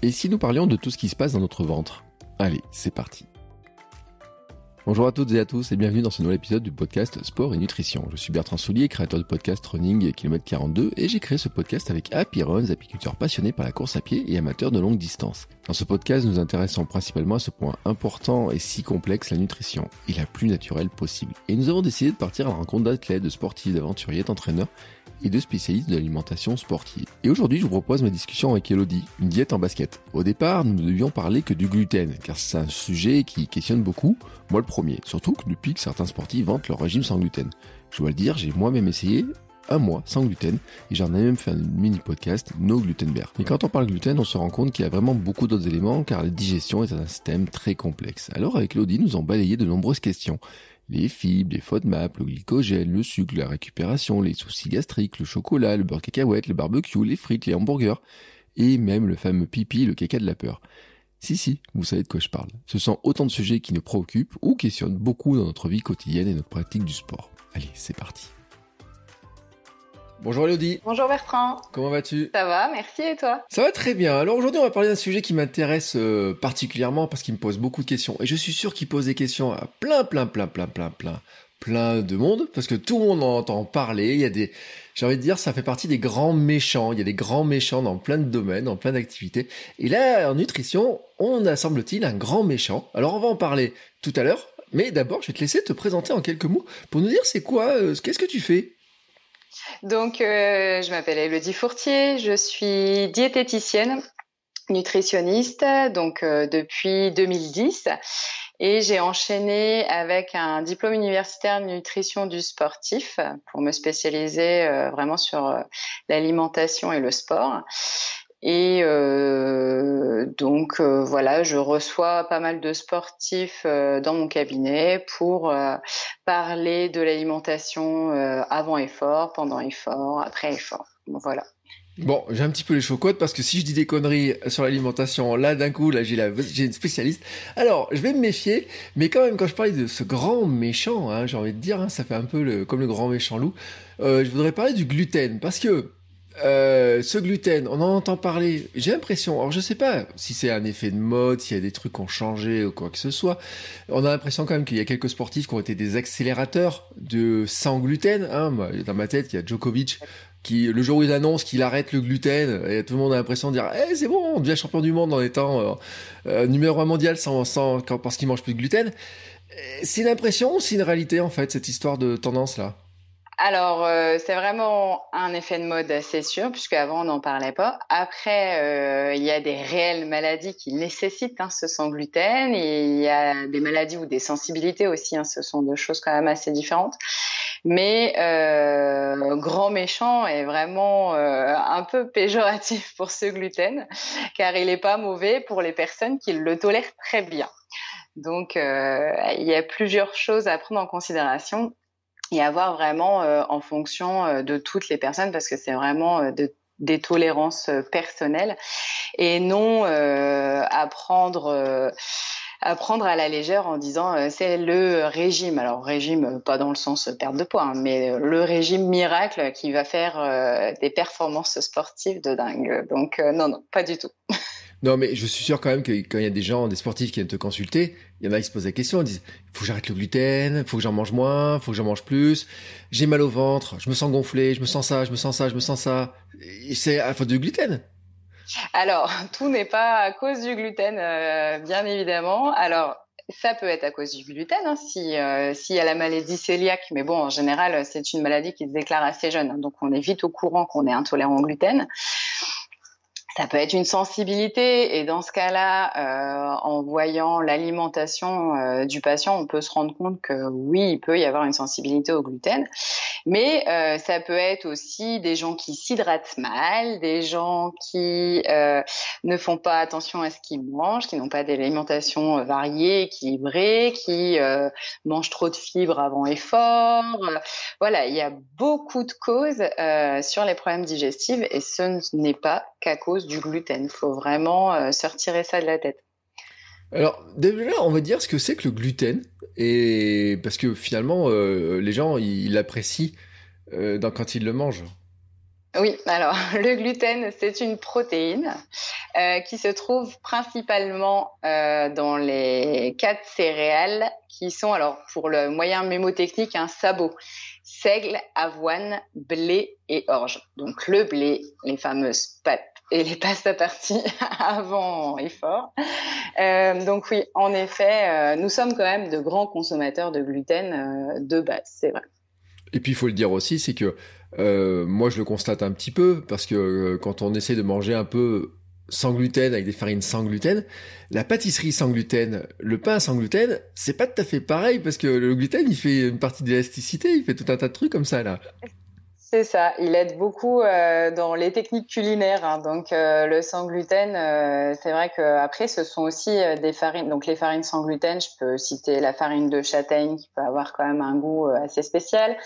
Et si nous parlions de tout ce qui se passe dans notre ventre? Allez, c'est parti. Bonjour à toutes et à tous et bienvenue dans ce nouvel épisode du podcast Sport et Nutrition. Je suis Bertrand Soulier, créateur du podcast Running Kilomètre 42 et j'ai créé ce podcast avec Happy Runs, apiculteurs passionnés par la course à pied et amateurs de longue distance. Dans ce podcast, nous intéressons principalement à ce point important et si complexe, la nutrition, et la plus naturelle possible. Et nous avons décidé de partir à la rencontre d'athlètes, de sportifs, d'aventuriers, d'entraîneurs et de spécialistes de l'alimentation sportive. Et aujourd'hui, je vous propose ma discussion avec Elodie, une diète en basket. Au départ, nous ne devions parler que du gluten, car c'est un sujet qui questionne beaucoup, moi le premier, surtout que depuis que certains sportifs vantent leur régime sans gluten. Je dois le dire, j'ai moi-même essayé un mois sans gluten et j'en ai même fait un mini podcast No Gluten Bear. Mais quand on parle gluten, on se rend compte qu'il y a vraiment beaucoup d'autres éléments car la digestion est un système très complexe. Alors avec Elodie, nous avons balayé de nombreuses questions les fibres, les FODMAP, le glycogène, le sucre, la récupération, les soucis gastriques, le chocolat, le beurre cacahuète, le barbecue, les frites, les hamburgers, et même le fameux pipi, le caca de la peur. Si, si, vous savez de quoi je parle. Ce sont autant de sujets qui nous préoccupent ou questionnent beaucoup dans notre vie quotidienne et notre pratique du sport. Allez, c'est parti. Bonjour Elodie. Bonjour Bertrand. Comment vas-tu Ça va, merci et toi? Ça va très bien. Alors aujourd'hui on va parler d'un sujet qui m'intéresse euh, particulièrement parce qu'il me pose beaucoup de questions. Et je suis sûr qu'il pose des questions à plein, plein, plein, plein, plein, plein, plein de monde. Parce que tout le monde en entend parler. Il y a des... J'ai envie de dire, ça fait partie des grands méchants. Il y a des grands méchants dans plein de domaines, dans plein d'activités. Et là, en nutrition, on a, semble-t-il, un grand méchant. Alors on va en parler tout à l'heure. Mais d'abord, je vais te laisser te présenter en quelques mots pour nous dire c'est quoi, euh, qu'est-ce que tu fais? Donc, euh, je m'appelle Elodie Fourtier, je suis diététicienne, nutritionniste, donc euh, depuis 2010. Et j'ai enchaîné avec un diplôme universitaire de nutrition du sportif pour me spécialiser euh, vraiment sur l'alimentation et le sport. Et euh, donc euh, voilà, je reçois pas mal de sportifs euh, dans mon cabinet pour parler de l'alimentation avant effort, pendant effort, après effort. voilà. Bon, j'ai un petit peu les chocottes parce que si je dis des conneries sur l'alimentation, là d'un coup, là j'ai la, j'ai une spécialiste. Alors, je vais me méfier, mais quand même quand je parlais de ce grand méchant, hein, j'ai envie de dire, hein, ça fait un peu le, comme le grand méchant loup. je voudrais parler du gluten parce que euh, ce gluten, on en entend parler. J'ai l'impression, alors je sais pas si c'est un effet de mode, s'il y a des trucs qui ont changé ou quoi que ce soit. On a l'impression quand même qu'il y a quelques sportifs qui ont été des accélérateurs de sans gluten. Hein. Dans ma tête, il y a Djokovic qui, le jour où il annonce qu'il arrête le gluten, et tout le monde a l'impression de dire, eh, c'est bon, on devient champion du monde en étant euh, euh, numéro un mondial sans, sans, parce qu'il mange plus de gluten. C'est une impression c'est une réalité en fait cette histoire de tendance là alors, euh, c'est vraiment un effet de mode, c'est sûr, puisque avant on n'en parlait pas. Après, euh, il y a des réelles maladies qui nécessitent hein, ce sans gluten, et il y a des maladies ou des sensibilités aussi. Hein, ce sont deux choses quand même assez différentes. Mais euh, grand méchant est vraiment euh, un peu péjoratif pour ce gluten, car il n'est pas mauvais pour les personnes qui le tolèrent très bien. Donc, euh, il y a plusieurs choses à prendre en considération et avoir vraiment euh, en fonction euh, de toutes les personnes parce que c'est vraiment euh, de, des tolérances personnelles et non à prendre à prendre à la légère en disant c'est le régime. Alors régime pas dans le sens perte de poids, hein, mais le régime miracle qui va faire des performances sportives de dingue. Donc non non, pas du tout. Non, mais je suis sûr quand même que quand il y a des gens, des sportifs qui viennent te consulter, il y en a qui se posent la question, ils disent, faut que j'arrête le gluten, faut que j'en mange moins, faut que j'en mange plus, j'ai mal au ventre, je me sens gonflé, je me sens ça, je me sens ça, je me sens ça. C'est à faute du gluten. Alors, tout n'est pas à cause du gluten, euh, bien évidemment. Alors, ça peut être à cause du gluten, hein, si euh, s'il y a la maladie cœliaque, mais bon, en général, c'est une maladie qui se déclare assez jeune, donc on est vite au courant qu'on est intolérant au gluten. Ça peut être une sensibilité et dans ce cas-là, euh, en voyant l'alimentation euh, du patient, on peut se rendre compte que oui, il peut y avoir une sensibilité au gluten. Mais euh, ça peut être aussi des gens qui s'hydratent mal, des gens qui ne font pas attention à ce qu'ils mangent, qui n'ont pas d'alimentation variée, équilibrée, qui mangent trop de fibres avant effort. Voilà, il y a beaucoup de causes sur les problèmes digestifs et ce n'est pas qu'à cause du gluten. Il faut vraiment euh, se retirer ça de la tête. Alors déjà, on va dire ce que c'est que le gluten, et parce que finalement, euh, les gens ils l'apprécient euh, quand ils le mangent. Oui, alors le gluten, c'est une protéine euh, qui se trouve principalement dans les quatre céréales qui sont, alors pour le moyen mémotechnique, un sabot. Seigle, avoine, blé et orge. Donc le blé, les fameuses pâtes et les pastes partie avant et fort. Euh, donc oui, en effet, nous sommes quand même de grands consommateurs de gluten de base, c'est vrai. Et puis il faut le dire aussi, c'est que euh, moi je le constate un petit peu parce que euh, quand on essaie de manger un peu sans gluten avec des farines sans gluten, la pâtisserie sans gluten, le pain sans gluten, c'est pas tout à fait pareil parce que le gluten il fait une partie d'élasticité, il fait tout un tas de trucs comme ça là. C'est ça, il aide beaucoup euh, dans les techniques culinaires. Hein. Donc euh, le sans gluten, euh, c'est vrai que après ce sont aussi des farines. Donc les farines sans gluten, je peux citer la farine de châtaigne qui peut avoir quand même un goût assez spécial.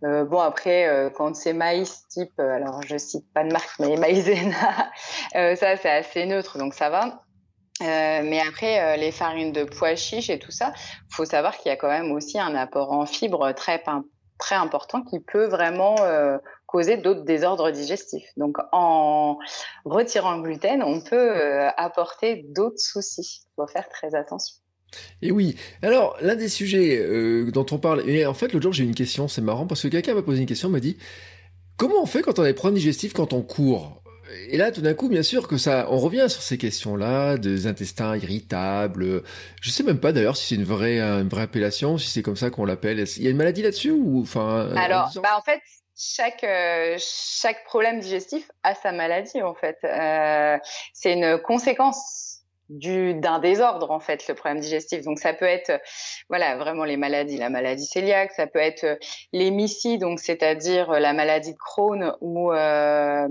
bon après quand c'est maïs type, alors je cite pas de marque mais maïzena, ça c'est assez neutre donc ça va. mais après, les farines de pois chiches et tout ça, faut savoir qu'il y a quand même aussi un apport en fibres très très important qui peut vraiment euh, causer d'autres désordres digestifs. Donc en retirant le gluten, on peut euh, apporter d'autres soucis. Il faut faire très attention. Et oui. Alors, l'un des sujets euh, dont on parle, et en fait, l'autre jour, j'ai une question, c'est marrant, parce que quelqu'un m'a posé une question, m'a dit, comment on fait quand on a des problèmes digestifs quand on court? Et là, tout d'un coup, bien sûr que ça, on revient sur ces questions-là, des intestins irritables. Je sais même pas d'ailleurs si c'est une vraie, une vraie appellation, si c'est comme ça qu'on l'appelle. Il y a une maladie là-dessus ou enfin Alors, bah en fait, chaque euh, chaque problème digestif a sa maladie en fait. Euh, c'est une conséquence du d'un désordre en fait le problème digestif donc ça peut être voilà vraiment les maladies la maladie cœliaque ça peut être euh, l'hémicie donc c'est-à-dire euh, la maladie de Crohn ou euh,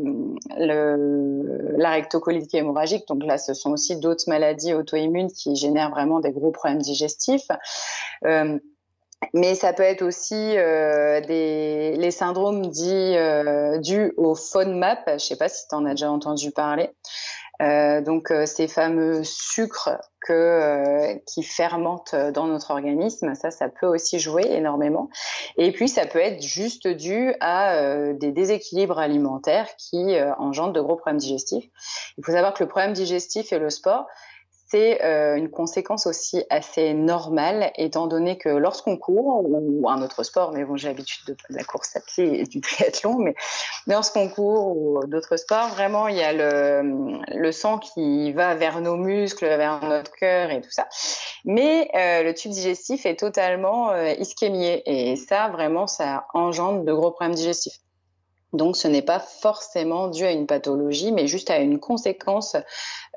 la rectocolite hémorragique donc là ce sont aussi d'autres maladies auto-immunes qui génèrent vraiment des gros problèmes digestifs mais ça peut être aussi les syndromes dits dus au FODMAP. Je sais pas si tu en as déjà entendu parler. Euh, donc euh, ces fameux sucres que, euh, qui fermentent dans notre organisme, ça, ça peut aussi jouer énormément. Et puis ça peut être juste dû à des déséquilibres alimentaires qui engendrent de gros problèmes digestifs. Il faut savoir que le problème digestif et le sport, c'est euh, une conséquence aussi assez normale, étant donné que lorsqu'on court, ou un autre sport, mais bon, j'ai l'habitude de, la course à pied et du triathlon, mais lorsqu'on court ou d'autres sports, vraiment, il y a le, le sang qui va vers nos muscles, vers notre cœur et tout ça. Mais euh, le tube digestif est totalement euh, ischémié, et ça, vraiment, ça engendre de gros problèmes digestifs. Donc, ce n'est pas forcément dû à une pathologie, mais juste à une conséquence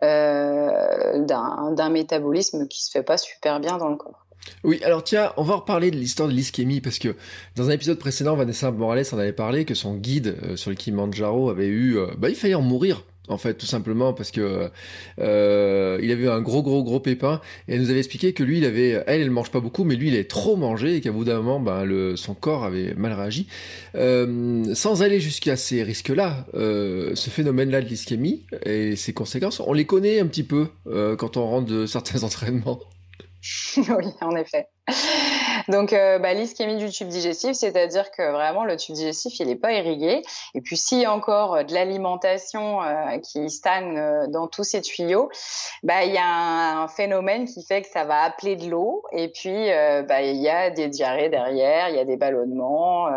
euh, d'un métabolisme qui se fait pas super bien dans le corps. Oui, alors tiens, on va reparler de l'histoire de l'ischémie parce que dans un épisode précédent, Vanessa Morales en avait parlé que son guide euh, sur le Kilimanjaro avait eu, euh, bah il fallait en mourir en fait, tout simplement parce que euh, il avait un gros, gros, gros pépin et elle nous avait expliqué que lui, il avait, elle, elle mange pas beaucoup, mais lui, il avait trop mangé et qu'à bout d'un moment, ben, le, son corps avait mal réagi. Euh, sans aller jusqu'à ces risques-là, euh, ce phénomène-là de l'ischémie et ses conséquences, on les connaît un petit peu euh, quand on rentre de certains entraînements. oui, en effet. Donc, euh, bah, l'ischémie du tube digestif, c'est-à-dire que vraiment le tube digestif, il n'est pas irrigué. Et puis, s'il y a encore euh, de l'alimentation euh, qui stagne euh, dans tous ces tuyaux, bah, il y a un, phénomène qui fait que ça va appeler de l'eau. Et puis, bah, il y a des diarrhées derrière, il y a des ballonnements,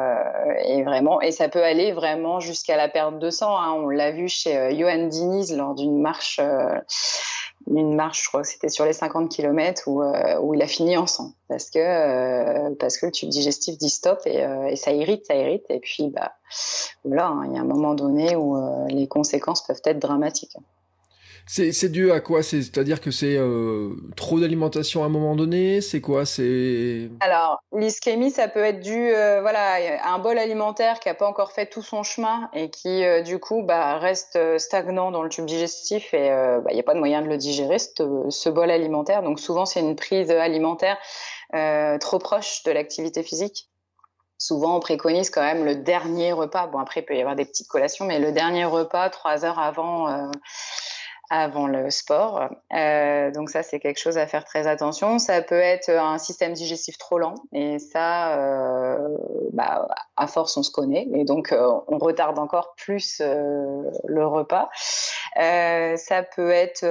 et vraiment, et ça peut aller vraiment jusqu'à la perte de sang. Hein. On l'a vu chez Johan Diniz lors d'une marche une marche, je crois que c'était sur les 50 km où, euh, où il a fini en sang parce que euh, parce que le tube digestif dit stop et, euh, ça irrite, ça irrite et puis bah voilà, hein, il y a un moment donné où les conséquences peuvent être dramatiques. C'est dû à quoi? C'est-à-dire que c'est euh, trop d'alimentation à un moment donné? C'est quoi? C'est Alors l'ischémie, ça peut être dû euh, voilà à un bol alimentaire qui a pas encore fait tout son chemin et qui euh, du coup bah, reste stagnant dans le tube digestif et il bah, n'y a pas de moyen de le digérer ce, ce bol alimentaire. Donc souvent c'est une prise alimentaire trop proche de l'activité physique souvent on préconise quand même le dernier repas. Bon après il peut y avoir des petites collations, mais le dernier repas trois heures avant avant le sport. Euh, donc ça, c'est quelque chose à faire très attention. Ça peut être un système digestif trop lent et ça, euh, bah, à force, on se connaît et donc euh, on retarde encore plus euh, le repas. Euh, ça peut être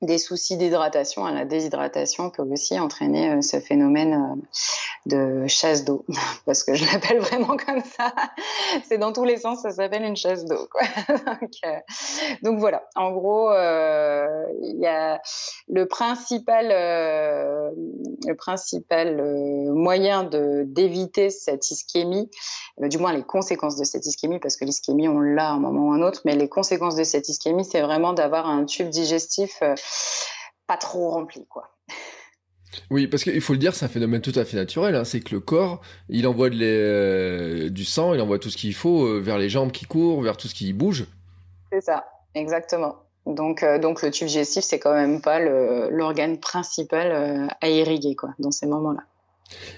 des soucis d'hydratation. La déshydratation peut aussi entraîner euh, ce phénomène euh, de chasse d'eau, parce que je l'appelle vraiment comme ça. C'est dans tous les sens, ça s'appelle une chasse d'eau. donc, euh, donc, voilà, en gros, euh, il y a le principal, le principal moyen de d'éviter cette ischémie, du moins les conséquences de cette ischémie, parce que l'ischémie on l'a à un moment ou un autre, mais les conséquences de cette ischémie, c'est vraiment d'avoir un tube digestif pas trop rempli, quoi. Oui, parce qu'il faut le dire, c'est un phénomène tout à fait naturel. Hein. C'est que le corps, il envoie de euh, du sang, il envoie tout ce qu'il faut euh, vers les jambes qui courent, vers tout ce qui bouge. C'est ça, exactement. Donc, euh, donc le tube digestif, c'est quand même pas l'organe principal à irriguer quoi, dans ces moments-là.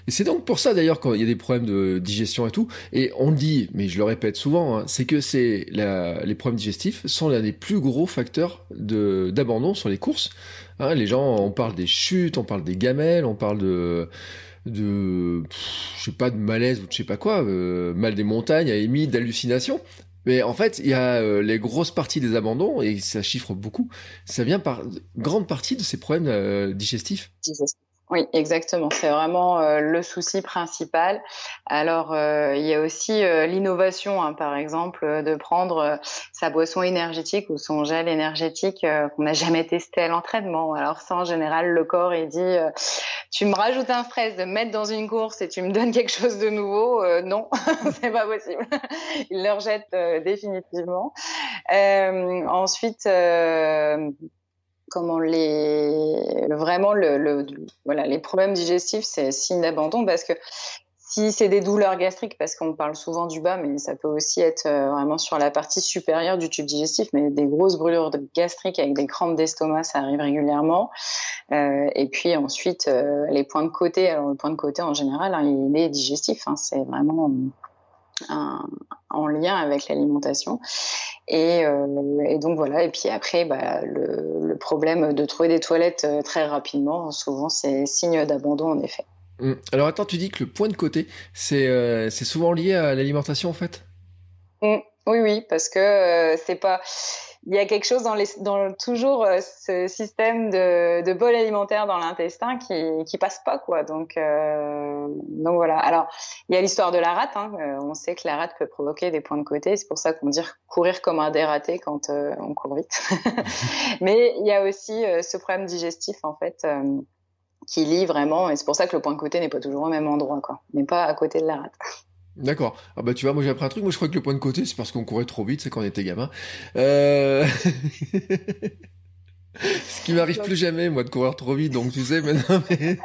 Et c'est donc pour ça d'ailleurs quand il y a des problèmes de digestion et tout, et on le dit, mais je le répète souvent, hein, c'est que c'est les problèmes digestifs sont l'un des plus gros facteurs d'abandon sur les courses. Hein, les gens, on parle des chutes, on parle des gamelles, on parle de je sais pas de malaise ou de je sais pas quoi, euh, mal des montagnes, à émis d'hallucinations. Mais en fait, il y a euh, les grosses parties des abandons, et ça chiffre beaucoup, ça vient par grande partie de ces problèmes euh. Digestifs. Oui, exactement. C'est vraiment euh, le souci principal. Alors, euh, il y a aussi euh, l'innovation, hein, par exemple, de prendre sa boisson énergétique ou son gel énergétique qu'on n'a jamais testé à l'entraînement. Alors ça, en général, le corps, il dit, tu me rajoutes un stress de me mettre dans une course et tu me donnes quelque chose de nouveau. non, c'est pas possible. il le rejette définitivement. ensuite comment les vraiment les problèmes digestifs c'est signe d'abandon parce que si c'est des douleurs gastriques, parce qu'on parle souvent du bas, mais ça peut aussi être euh, vraiment sur la partie supérieure du tube digestif, mais des grosses brûlures gastriques avec des crampes d'estomac, ça arrive régulièrement. Euh, et puis ensuite, euh, les points de côté, alors le point de côté en général, hein, il est digestif, hein, c'est vraiment en lien avec l'alimentation. Et, euh, et, donc voilà. Et puis après, bah, le, le, problème de trouver des toilettes euh, très rapidement, souvent c'est signe d'abandon en effet. Hum. Alors attends, tu dis que le point de côté, c'est euh, souvent lié à l'alimentation en fait? Hum. Oui, oui, parce que euh, c'est pas il y a quelque chose dans, les, dans toujours euh, ce système de, de bol alimentaire dans l'intestin qui, qui passe pas quoi. Donc, euh, donc voilà. Alors il y a l'histoire de la rate. Hein. Euh, on sait que la rate peut provoquer des points de côté. C'est pour ça qu'on dit courir comme un dératé quand euh, on court vite. Mais il y a aussi ce problème digestif en fait qui lie vraiment. Et c'est pour ça que le point de côté n'est pas toujours au même endroit quoi. N'est pas à côté de la rate. D'accord. Ah bah tu vois, moi j'ai appris un truc. Moi je crois que le point de côté, c'est parce qu'on courait trop vite, c'est quand on était gamin. Euh... Ce qui m'arrive plus jamais, moi, de courir trop vite. Donc tu sais, maintenant. Mais...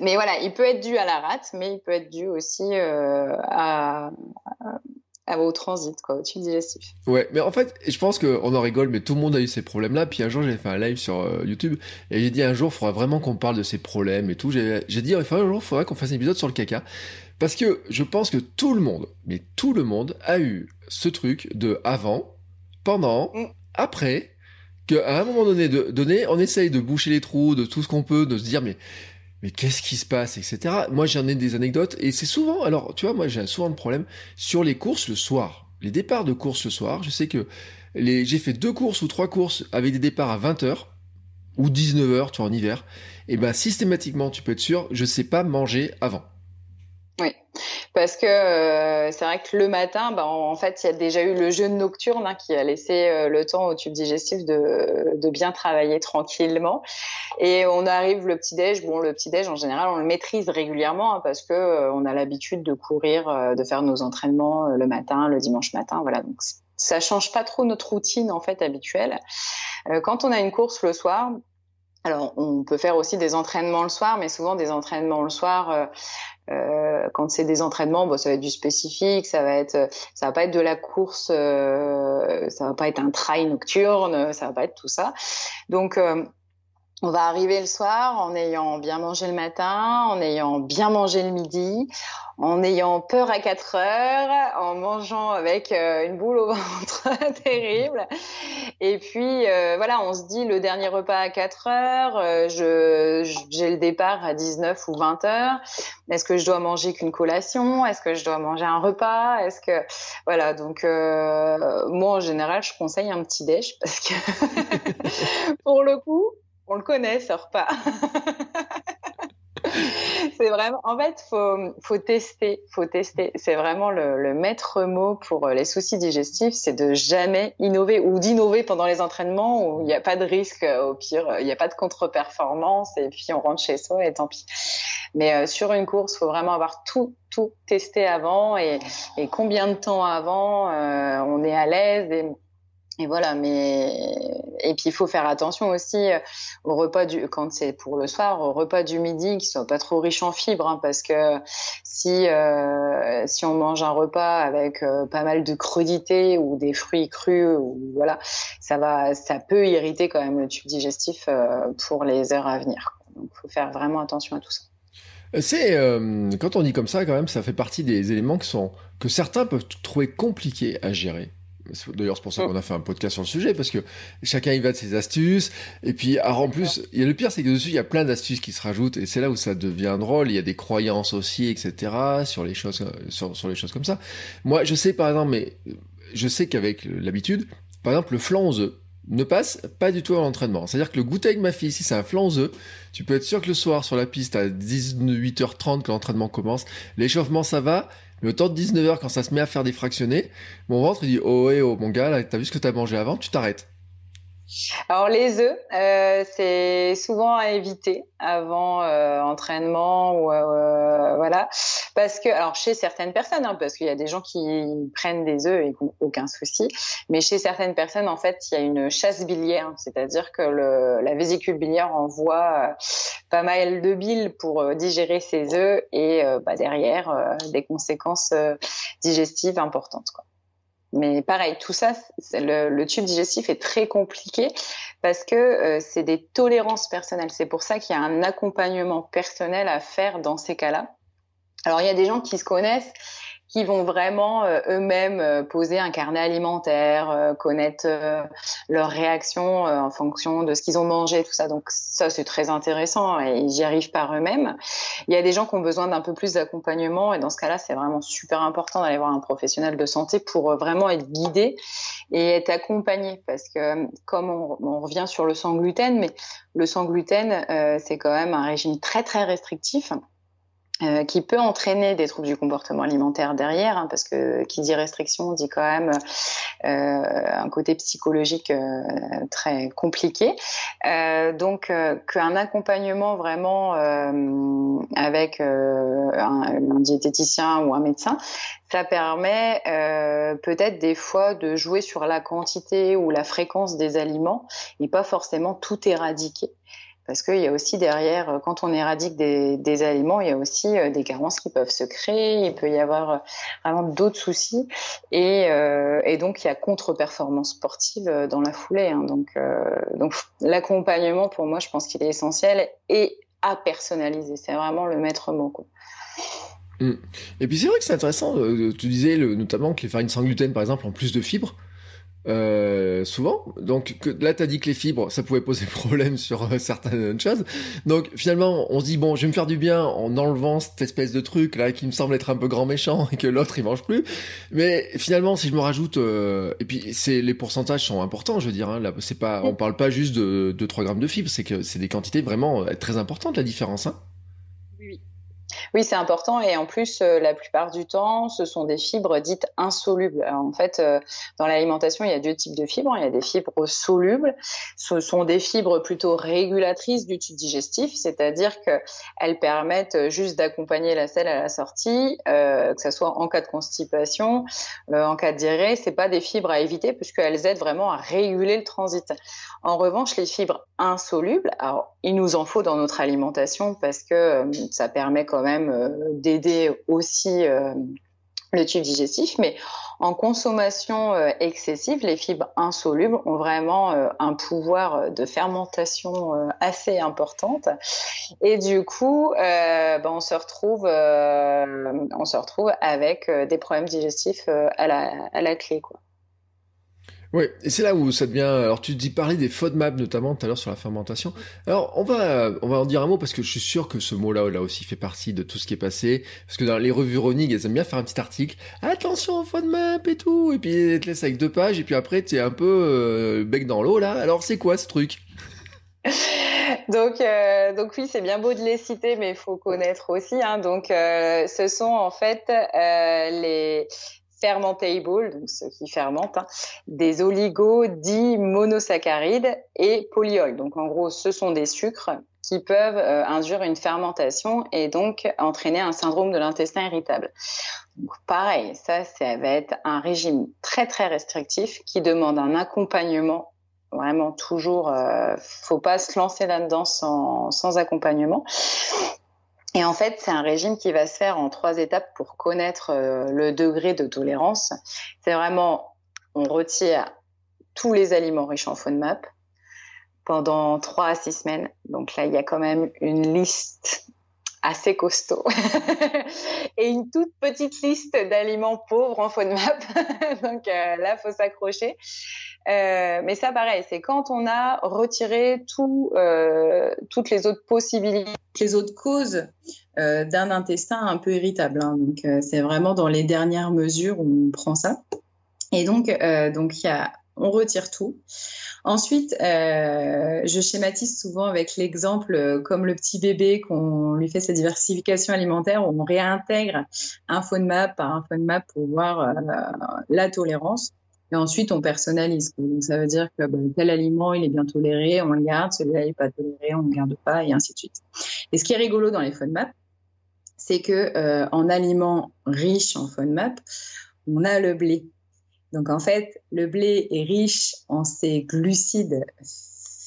mais voilà, il peut être dû à la rate, mais il peut être dû aussi euh, à, au transit, quoi, au tube digestif. Ouais, mais en fait, je pense qu'on en rigole, mais tout le monde a eu ces problèmes-là. Puis un jour, j'ai fait un live sur euh, YouTube et j'ai dit un jour, il faudra vraiment qu'on parle de ces problèmes et tout. J'ai dit, un jour, il faudra qu'on fasse un épisode sur le caca. Parce que je pense que tout le monde, mais tout le monde a eu ce truc de avant, pendant, mm. après, qu'à un moment donné, de, donné, on essaye de boucher les trous, de tout ce qu'on peut, de se dire, mais mais qu'est-ce qui se passe, etc. Moi, j'en ai des anecdotes, et c'est souvent, alors, tu vois, moi, j'ai souvent de problème sur les courses le soir. Les départs de courses le soir, je sais que les, j'ai fait deux courses ou trois courses avec des départs à 20h, ou 19h, tu vois, en hiver, et ben, systématiquement, tu peux être sûr, je sais pas manger avant. Oui, parce que euh, c'est vrai que le matin, bah, en, fait, il y a déjà eu le jeûne nocturne hein, qui a laissé euh, le temps au tube digestif de, de, bien travailler tranquillement. Et on arrive le petit déj. Bon, le petit déj en général, on le maîtrise régulièrement hein, parce que euh, on a l'habitude de courir, de faire nos entraînements le matin, le dimanche matin. Voilà, donc ça change pas trop notre routine en fait habituelle. quand on a une course le soir, alors, on peut faire aussi des entraînements le soir, mais souvent des entraînements le soir, euh, euh, quand c'est des entraînements, bon, ça va être du spécifique, ça va être, ça va pas être de la course, euh, ça va pas être un trail nocturne, ça va pas être tout ça. Donc, on va arriver le soir en ayant bien mangé le matin, en ayant bien mangé le midi, en ayant peur à 4 heures, en mangeant avec euh, une boule au ventre terrible. Et puis euh, voilà, on se dit le dernier repas à 4 heures, euh, je j'ai le départ à 19 ou 20 heures. Est-ce que je dois manger qu'une collation? Est-ce que je dois manger un repas? Est-ce que voilà, donc moi en général, je conseille un petit déj parce que pour le coup, on le connaît ce repas. c'est vraiment, en fait, faut, faut tester, faut tester. C'est vraiment le, maître mot pour les soucis digestifs, c'est de jamais innover ou d'innover pendant les entraînements où il n'y a pas de risque. Au pire, il n'y a pas de contre-performance et puis on rentre chez soi et tant pis. Mais euh, sur une course, faut vraiment avoir tout, tout testé avant et, combien de temps avant euh, on est à l'aise et et voilà, mais et puis il faut faire attention aussi euh, au repas du quand c'est pour le soir, au repas du midi qui soit pas trop riche en fibres, hein, parce que si euh, si on mange un repas avec euh, pas mal de crudités ou des fruits crus voilà, ça va ça peut irriter quand même le tube digestif pour les heures à venir. Donc il faut faire vraiment attention à tout ça. C'est quand on dit comme ça quand même, ça fait partie des éléments qui sont que certains peuvent trouver compliqués à gérer. D'ailleurs, c'est pour ça qu'on a fait un podcast sur le sujet, parce que chacun y va de ses astuces. Et puis, alors en plus, il y a le pire, c'est que dessus, il y a plein d'astuces qui se rajoutent, et c'est là où ça devient drôle. Il y a des croyances aussi, etc., sur les choses, sur, sur les choses comme ça. Moi, je sais, par exemple, mais je sais qu'avec l'habitude, par exemple, le flan aux œufs ne passe pas du tout à l'entraînement. C'est-à-dire que le goûter avec ma fille, si c'est un flan aux œufs, tu peux être sûr que le soir, sur la piste, à 18h30, que l'entraînement commence, l'échauffement, ça va, le temps de 19h, quand ça se met à faire des fractionnés, mon ventre, il dit, oh, eh, oh, mon gars, là, t'as vu ce que t'as mangé avant, tu t'arrêtes. Alors les œufs, euh, c'est souvent à éviter avant euh, entraînement ou euh, voilà, parce que alors chez certaines personnes, hein, parce qu'il y a des gens qui prennent des œufs et qui n'ont aucun souci, mais chez certaines personnes en fait il y a une chasse biliaire, c'est-à-dire que le, la vésicule biliaire envoie pas mal de bile pour digérer ces œufs et bah, derrière des conséquences digestives importantes. Quoi. Mais pareil, tout ça, le, tube digestif est très compliqué parce que euh, c'est des tolérances personnelles. C'est pour ça qu'il y a un accompagnement personnel à faire dans ces cas-là. Alors il y a des gens qui se connaissent qui vont vraiment euh, eux-mêmes euh, poser un carnet alimentaire, euh, connaître leurs réactions en fonction de ce qu'ils ont mangé, tout ça. Donc ça, c'est très intéressant et ils y arrivent par eux-mêmes. Il y a des gens qui ont besoin d'un peu plus d'accompagnement et dans ce cas-là, c'est vraiment super important d'aller voir un professionnel de santé pour vraiment être guidé et être accompagné parce que comme on, on revient sur le sans gluten, mais le sans gluten, c'est quand même un régime très très restrictif euh, qui peut entraîner des troubles du comportement alimentaire derrière, hein, parce que qui dit restriction dit quand même euh, un côté psychologique euh, très compliqué. Euh, donc qu'un accompagnement vraiment avec un, un, diététicien ou un médecin, ça permet peut-être des fois de jouer sur la quantité ou la fréquence des aliments et pas forcément tout éradiquer parce qu'il y a aussi derrière, euh, quand on éradique des, aliments, il y a aussi euh, des carences qui peuvent se créer, il peut y avoir euh, vraiment d'autres soucis, et, donc il y a contre-performance sportive dans la foulée. Hein. donc, l'accompagnement, pour moi, je pense qu'il est essentiel et à personnaliser. C'est vraiment le maître mot. Mmh. Et puis c'est vrai que c'est intéressant, tu disais notamment que les farines sans gluten, par exemple, ont plus de fibres. Euh, souvent. Donc que, là, tu as dit que les fibres, ça pouvait poser problème sur euh, certaines choses. Donc finalement, on se dit bon, je vais me faire du bien en enlevant cette espèce de truc là qui me semble être un peu grand méchant et que l'autre il mange plus. Mais finalement, si je me rajoute, euh, et puis c'est les pourcentages sont importants, je veux dire. Hein, là, c'est pas, on parle pas juste de, de 3 grammes de fibres, c'est que c'est des quantités vraiment très importantes la différence. Hein. Oui, c'est important et en plus, euh, la plupart du temps, ce sont des fibres dites insolubles. en fait, euh, dans l'alimentation, il y a deux types de fibres. Il y a des fibres solubles. Ce sont des fibres plutôt régulatrices du tube digestif, c'est-à-dire qu'elles permettent juste d'accompagner la selle à la sortie, euh, que ce soit en cas de constipation, en cas de diarrhée. C'est pas des fibres à éviter puisqu'elles aident vraiment à réguler le transit. En revanche, les fibres insolubles, alors il nous en faut dans notre alimentation parce que ça permet quand même euh, d'aider aussi euh, le tube digestif, mais en consommation euh, excessive, les fibres insolubles ont vraiment un pouvoir de fermentation assez importante. Et du coup, ben, on se retrouve, on se retrouve avec des problèmes digestifs à la, à la clé, quoi. Oui, et c'est là où ça devient. Alors, tu dis parler des FODMAP notamment tout à l'heure sur la fermentation. Alors, on va, on va en dire un mot parce que je suis sûr que ce mot-là, là aussi, fait partie de tout ce qui est passé. Parce que dans les revues Ronig, elles aiment bien faire un petit article. Attention aux FODMAP et tout. Et puis, elles te laissent avec deux pages. Et puis après, tu es un peu euh, bec dans l'eau, là. Alors, c'est quoi ce truc? Donc, euh, donc oui, c'est bien beau de les citer, mais il faut connaître aussi. Hein. Donc, euh, ce sont en fait les fermentable, donc ce qui fermente, hein, des oligos dits monosaccharides et polyols. Donc en gros, ce sont des sucres qui peuvent euh, induire une fermentation et donc entraîner un syndrome de l'intestin irritable. Donc pareil, ça, ça va être un régime très très restrictif qui demande un accompagnement vraiment toujours. Euh, faut pas se lancer là-dedans sans accompagnement. Et en fait, c'est un régime qui va se faire en trois étapes pour connaître euh, le degré de tolérance. C'est vraiment, on retire tous les aliments riches en FODMAP pendant trois à six semaines. Donc là, il y a quand même une liste assez costaud et une toute petite liste d'aliments pauvres en FODMAP. Donc euh, là, faut s'accrocher. Euh, mais ça, pareil, c'est quand on a retiré tout, euh, toutes les autres possibilités, les autres causes euh, d'un intestin un peu irritable. Hein. Donc, euh, c'est vraiment dans les dernières mesures où on prend ça. Et donc, euh, donc, on retire tout. Ensuite, je schématise souvent avec l'exemple comme le petit bébé qu'on lui fait sa diversification alimentaire, où on réintègre un FODMAP par un FODMAP pour voir la tolérance. Et ensuite, on personnalise. Donc, ça veut dire que bah, tel aliment, il est bien toléré, on le garde. Celui-là, il n'est pas toléré, on ne le garde pas, et ainsi de suite. Et ce qui est rigolo dans les FODMAP, c'est que euh, en aliments riches en FODMAP, on a le blé. Donc, en fait, le blé est riche en ces glucides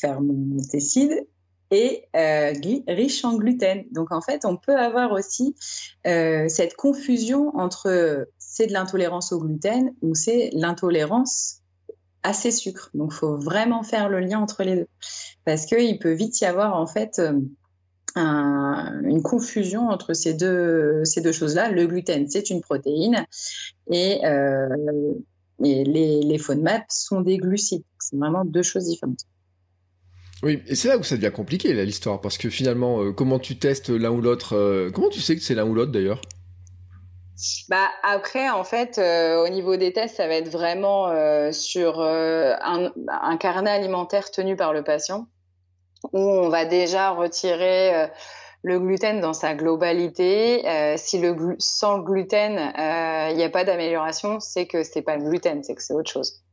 fermenticides et euh, riche en gluten. Donc en fait, on peut avoir aussi euh, cette confusion entre c'est de l'intolérance au gluten ou c'est l'intolérance à ces sucres. Donc, il faut vraiment faire le lien entre les deux. Parce qu'il peut vite y avoir, en fait, euh, une confusion entre ces deux, choses-là. Le gluten, c'est une protéine et, euh, les, les sont des glucides. C'est vraiment deux choses différentes. Oui, et c'est là où ça devient compliqué, l'histoire, parce que finalement, euh, comment tu testes l'un ou l'autre Comment tu sais que c'est l'un ou l'autre, d'ailleurs? Bah après, en fait, euh, au niveau des tests, ça va être vraiment euh, sur euh, un, un, carnet alimentaire tenu par le patient, où on va déjà retirer le gluten dans sa globalité. si le sans le gluten, il n'y a pas d'amélioration, c'est que c'est pas le gluten, c'est que c'est autre chose.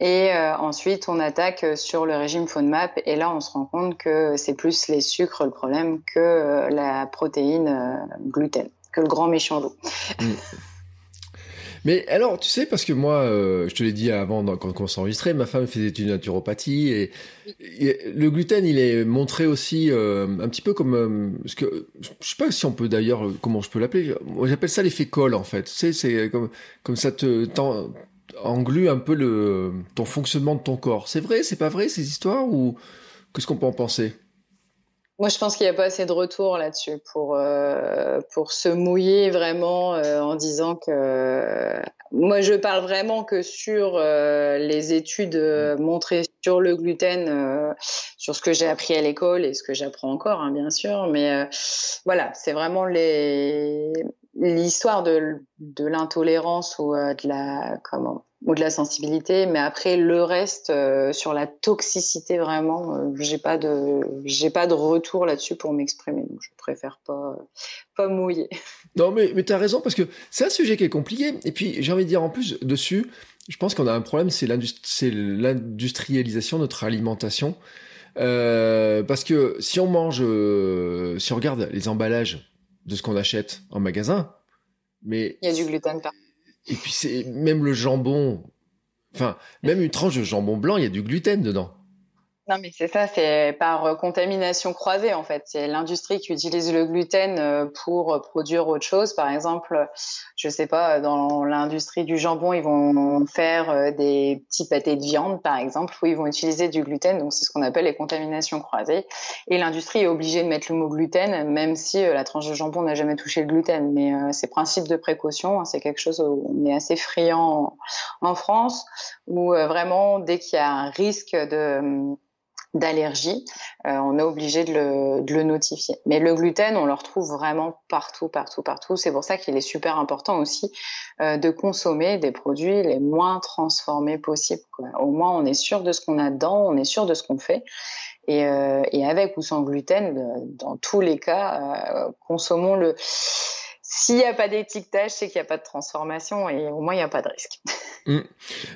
Et ensuite, on attaque sur le régime FODMAP et là, on se rend compte que c'est plus les sucres le problème que la protéine gluten le grand méchant loup. Mm. Mais alors, tu sais, parce que moi, euh, je te l'ai dit avant quand on s'enregistrait, ma femme faisait une naturopathie et, le gluten, il est montré aussi euh, un petit peu comme, euh, ce que je sais pas si on peut d'ailleurs, comment je peux l'appeler. Moi, j'appelle ça l'effet colle en fait. Tu sais, c'est comme comme ça te englue un peu le ton fonctionnement de ton corps. C'est vrai, c'est pas vrai ces histoires ou qu'est-ce qu'on peut en penser? Moi, je pense qu'il n'y a pas assez de retour là-dessus pour euh, pour se mouiller vraiment euh, en disant que moi, je parle vraiment que sur euh, les études montrées sur le gluten, sur ce que j'ai appris à l'école et ce que j'apprends encore, hein, bien sûr. Mais voilà, c'est vraiment les l'histoire de de l'intolérance ou de la comment ou de la sensibilité, mais après le reste euh, sur la toxicité vraiment, euh, j'ai pas de j'ai pas de retour là-dessus pour m'exprimer, donc je préfère pas pas mouiller. Non mais mais t'as raison parce que c'est un sujet qui est compliqué et puis j'ai envie de dire en plus dessus, je pense qu'on a un problème, c'est l'industrialisation de notre alimentation. Euh, parce que si on mange, si on regarde les emballages de ce qu'on achète en magasin, mais il y a du gluten partout et puis c'est même le jambon, enfin même une tranche de jambon blanc, il y a du gluten dedans. Non, mais c'est ça, c'est par euh, contamination croisée en fait. C'est l'industrie qui utilise le gluten euh, pour produire autre chose. Par exemple, je sais pas, dans l'industrie du jambon, ils vont faire euh, des petits pâtés de viande, par exemple, où ils vont utiliser du gluten. Donc, c'est ce qu'on appelle les contaminations croisées. Et l'industrie est obligée de mettre le mot gluten, même si la tranche de jambon n'a jamais touché le gluten. Mais c'est principe de précaution. Hein, c'est quelque chose où on est assez friand en France, où vraiment, dès qu'il y a un risque de d'allergie, euh, on est obligé de le, de le, notifier. Mais le gluten, on le retrouve vraiment partout, partout, partout. C'est pour ça qu'il est super important aussi euh, de consommer des produits les moins transformés possibles. Au moins, on est sûr de ce qu'on a dedans, on est sûr de ce qu'on fait. Et, euh, et, avec ou sans gluten, euh, dans tous les cas, consommons le. S'il n'y a pas d'étiquetage, c'est qu'il n'y a pas de transformation et au moins il n'y a pas de risque. Mm.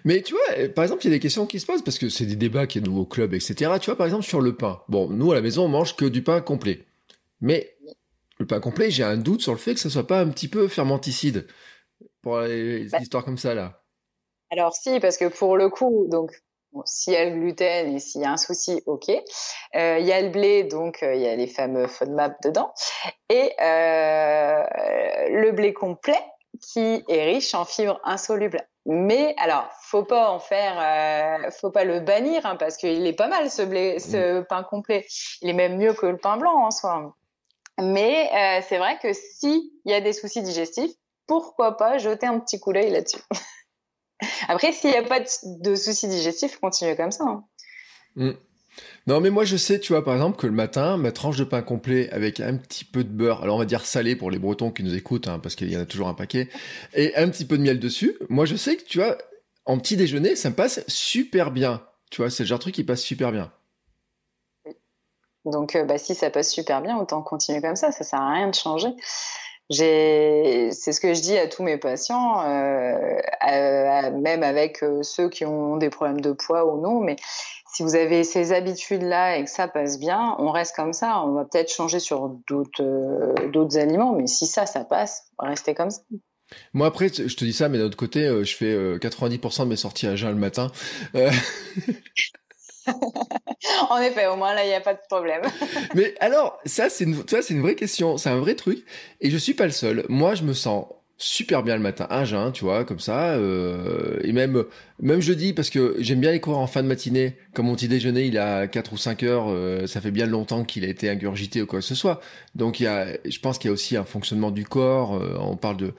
Mais tu vois, par exemple, il y a des questions qui se posent parce que c'est des débats qui sont au club, etc. Tu vois, par exemple, sur le pain. Bon, nous, à la maison, on mange que du pain complet. Mais le pain complet, j'ai un doute sur le fait que ça soit pas un petit peu fermenticide pour les bah. histoires comme ça, là. Alors si, parce que pour le coup, donc s'il y a le gluten et s'il y a un souci, ok. Euh, il y a le blé, donc euh, il y a les fameux FODMAP dedans. Et euh, le blé complet, qui est riche en fibres insolubles. Mais alors, faut pas en faire, euh, faut pas le bannir hein, parce qu'il est pas mal ce blé, ce mm. pain complet. Il est même mieux que le pain blanc en soi. Mais euh, c'est vrai que si il y a des soucis digestifs, pourquoi pas jeter un petit coup d'œil là-dessus? Après, s'il n'y a pas de, soucis digestifs, continuez comme ça. Hein. Mm. Non, mais moi je sais, tu vois, par exemple, que le matin, ma tranche de pain complet avec un petit peu de beurre, alors on va dire salé pour les Bretons qui nous écoutent, hein, parce qu'il y en a toujours un paquet, et un petit peu de miel dessus. Moi je sais que, tu vois, en petit déjeuner, ça me passe super bien. Tu vois, c'est le genre de truc qui passe super bien. Donc, euh, bah, si ça passe super bien, autant continuer comme ça. Ça sert à rien de changer. C'est ce que je dis à tous mes patients, euh, même avec euh, ceux qui ont des problèmes de poids ou non, mais si vous avez ces habitudes-là et que ça passe bien, on reste comme ça. On va peut-être changer sur d'autres euh, aliments, mais si ça, ça passe, restez comme ça. Moi après, je te dis ça, mais d'un autre côté, je fais 90% euh, de mes sorties à jeun le matin. en effet, au moins là, il n'y a pas de problème. mais alors, ça c'est une, une vraie question, c'est un vrai truc, et je suis pas le seul. Moi, je me sens super bien le matin, un jeun, tu vois, comme ça, euh, et même même jeudi parce que j'aime bien les courir en fin de matinée, comme mon petit déjeuner, il a 4 ou 5 heures, euh, ça fait bien longtemps qu'il a été ingurgité ou quoi que ce soit. Donc il y a, je pense qu'il y a aussi un fonctionnement du corps. Euh, on parle de,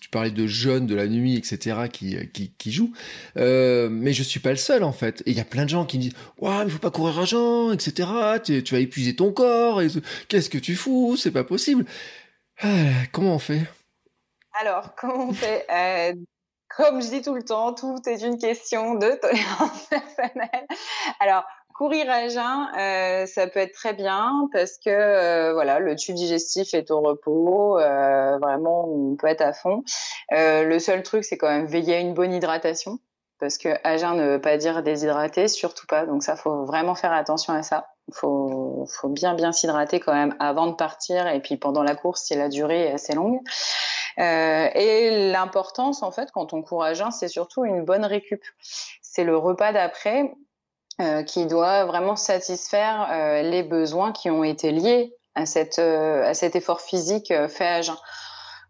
tu parlais de jeûne de la nuit, etc. qui qui, qui joue. Euh, mais je suis pas le seul en fait. Et il y a plein de gens qui me disent, ouais, mais faut pas courir à jeun, etc. Tu, tu vas épuiser ton corps. Et qu'est-ce que tu fous? C'est pas possible. Ah, comment on fait? Alors, comment on fait euh, Comme je dis tout le temps, tout est une question de tolérance personnelle. Alors, courir à jeun, euh, ça peut être très bien parce que euh, voilà, le tube digestif est au repos. vraiment, on peut être à fond. le seul truc, c'est quand même veiller à une bonne hydratation parce que à jeun ne veut pas dire déshydrater, surtout pas. Donc ça, faut vraiment faire attention à ça. Faut, faut bien bien s'hydrater quand même avant de partir et puis pendant la course si la durée est assez longue. Euh, et l'importance, en fait, quand on court à jeun, c'est surtout une bonne récup. C'est le repas d'après euh, qui doit vraiment satisfaire euh, les besoins qui ont été liés à, cette, à cet effort physique fait à jeun.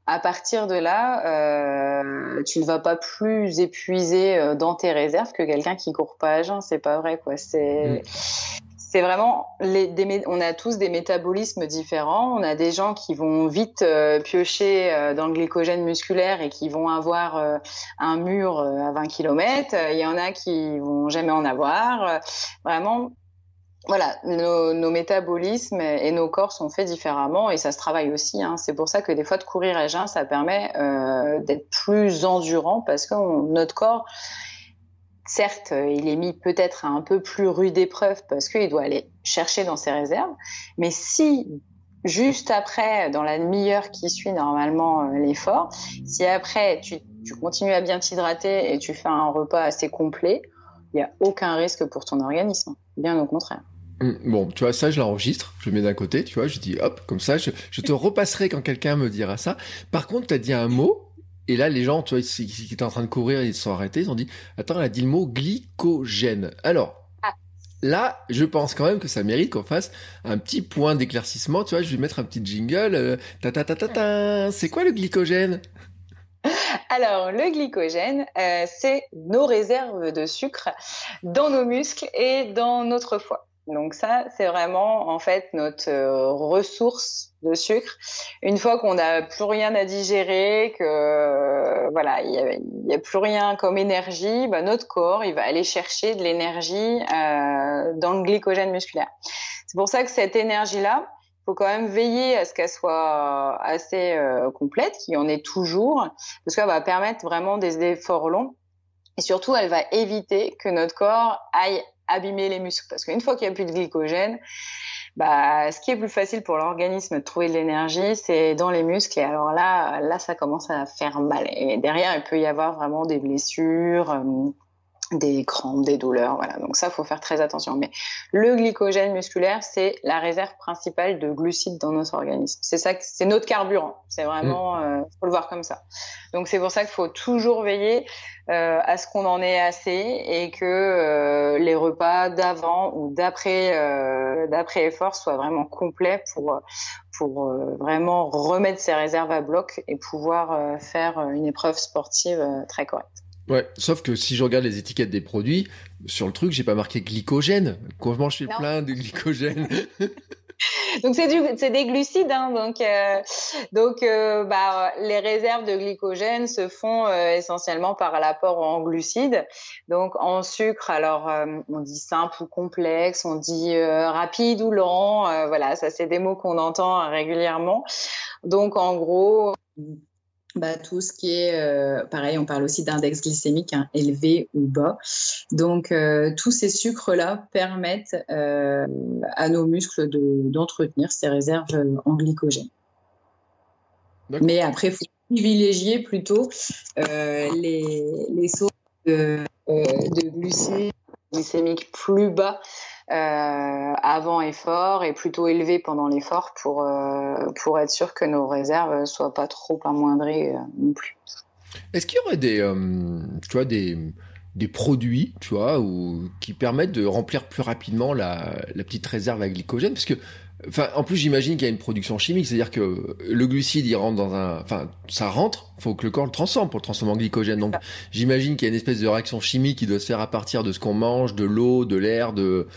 À partir de là, tu ne vas pas plus épuisé dans tes réserves que quelqu'un qui court pas à jeun. C'est pas vrai, quoi. C'est mm c'est vraiment on a tous des métabolismes différents. On a des gens qui vont vite euh, piocher euh, dans le glycogène musculaire et qui vont avoir euh, un mur à 20 km. Il y en a qui vont jamais en avoir. vraiment, voilà, nos, métabolismes et nos corps sont faits différemment et ça se travaille aussi. Hein. C'est pour ça que des fois de courir à jeun, ça permet d'être plus endurant parce que notre corps certes, euh, il est mis peut-être à un peu plus rude épreuve parce qu'il doit aller chercher dans ses réserves. Mais si juste après, dans la demi-heure qui suit normalement euh, l'effort, si après tu, continues à bien t'hydrater et tu fais un repas assez complet, il n'y a aucun risque pour ton organisme. Bien au contraire. Hum, bon, tu vois, ça, je l'enregistre, je le mets d'un côté, tu vois, je dis hop, comme ça, je, je te repasserai quand quelqu'un me dira ça. Par contre, tu as dit un mot et là, les gens, tu vois, qui étaient en train de courir, ils se sont arrêtés, ils ont dit, attends, elle a dit le mot glycogène. Alors, ah. Là, je pense quand même que ça mérite qu'on fasse un petit point d'éclaircissement. Tu vois, je vais mettre un petit jingle. Euh, ta ta ta ta ta. C'est quoi le glycogène? Alors, le glycogène, euh, c'est nos réserves de sucre dans nos muscles et dans notre foie. Donc ça, c'est vraiment en fait notre euh, ressource de sucre. Une fois qu'on n'a plus rien à digérer, que euh, voilà, il n'y a, plus rien comme énergie, bah, notre corps, il va aller chercher de l'énergie euh, dans le glycogène musculaire. C'est pour ça que cette énergie-là, il faut quand même veiller à ce qu'elle soit assez euh, complète, qu'il y en ait toujours, parce qu'elle va permettre vraiment des efforts longs. Et surtout, elle va éviter que notre corps aille abîmer les muscles. Parce qu'une fois qu'il n'y a plus de glycogène, bah, ce qui est plus facile pour l'organisme de trouver de l'énergie, c'est dans les muscles. Et alors là, là, ça commence à faire mal. Et derrière, il peut y avoir vraiment des blessures. Euh, des crampes, des douleurs, voilà. Donc ça, faut faire très attention. Mais le glycogène musculaire, c'est la réserve principale de glucides dans notre organisme. C'est ça, c'est notre carburant. C'est vraiment, il mm. euh, faut le voir comme ça. Donc c'est pour ça qu'il faut toujours veiller euh, à ce qu'on en ait assez et que euh, les repas d'avant ou d'après, euh, d'après effort soient vraiment complets pour pour euh, vraiment remettre ses réserves à bloc et pouvoir euh, faire une épreuve sportive très correcte. Ouais, sauf que si je regarde les étiquettes des produits, sur le truc, j'ai pas marqué glycogène. Comment je fais plein de glycogène. Donc c'est du c'est des glucides hein, donc euh, donc euh, bah les réserves de glycogène se font euh, essentiellement par l'apport en glucides. Donc en sucre alors on dit simple ou complexe on dit rapide ou lent voilà ça c'est des mots qu'on entend régulièrement. Donc en gros bah, tout ce qui est, euh, pareil, on parle aussi d'index glycémique hein, élevé ou bas. Donc, euh, tous ces sucres-là permettent euh, à nos muscles d'entretenir ces réserves en glycogène. Mais après, il faut privilégier plutôt les, les sources de, de glucides glycémiques plus bas euh, avant effort et plutôt élevé pendant l'effort pour, euh, pour être sûr que nos réserves soient pas trop amoindries euh, non plus. Est-ce qu'il y aurait des, tu vois, des, des produits, tu vois, ou, qui permettent de remplir plus rapidement la, la petite réserve à glycogène? Parce que Enfin, en plus, j'imagine qu'il y a une production chimique, c'est-à-dire que le glucide, il rentre dans un, enfin, ça rentre, faut que le corps le transforme pour le transformer en glycogène. Donc, j'imagine qu'il y a une espèce de réaction chimique qui doit se faire à partir de ce qu'on mange, de l'eau, de l'air, de,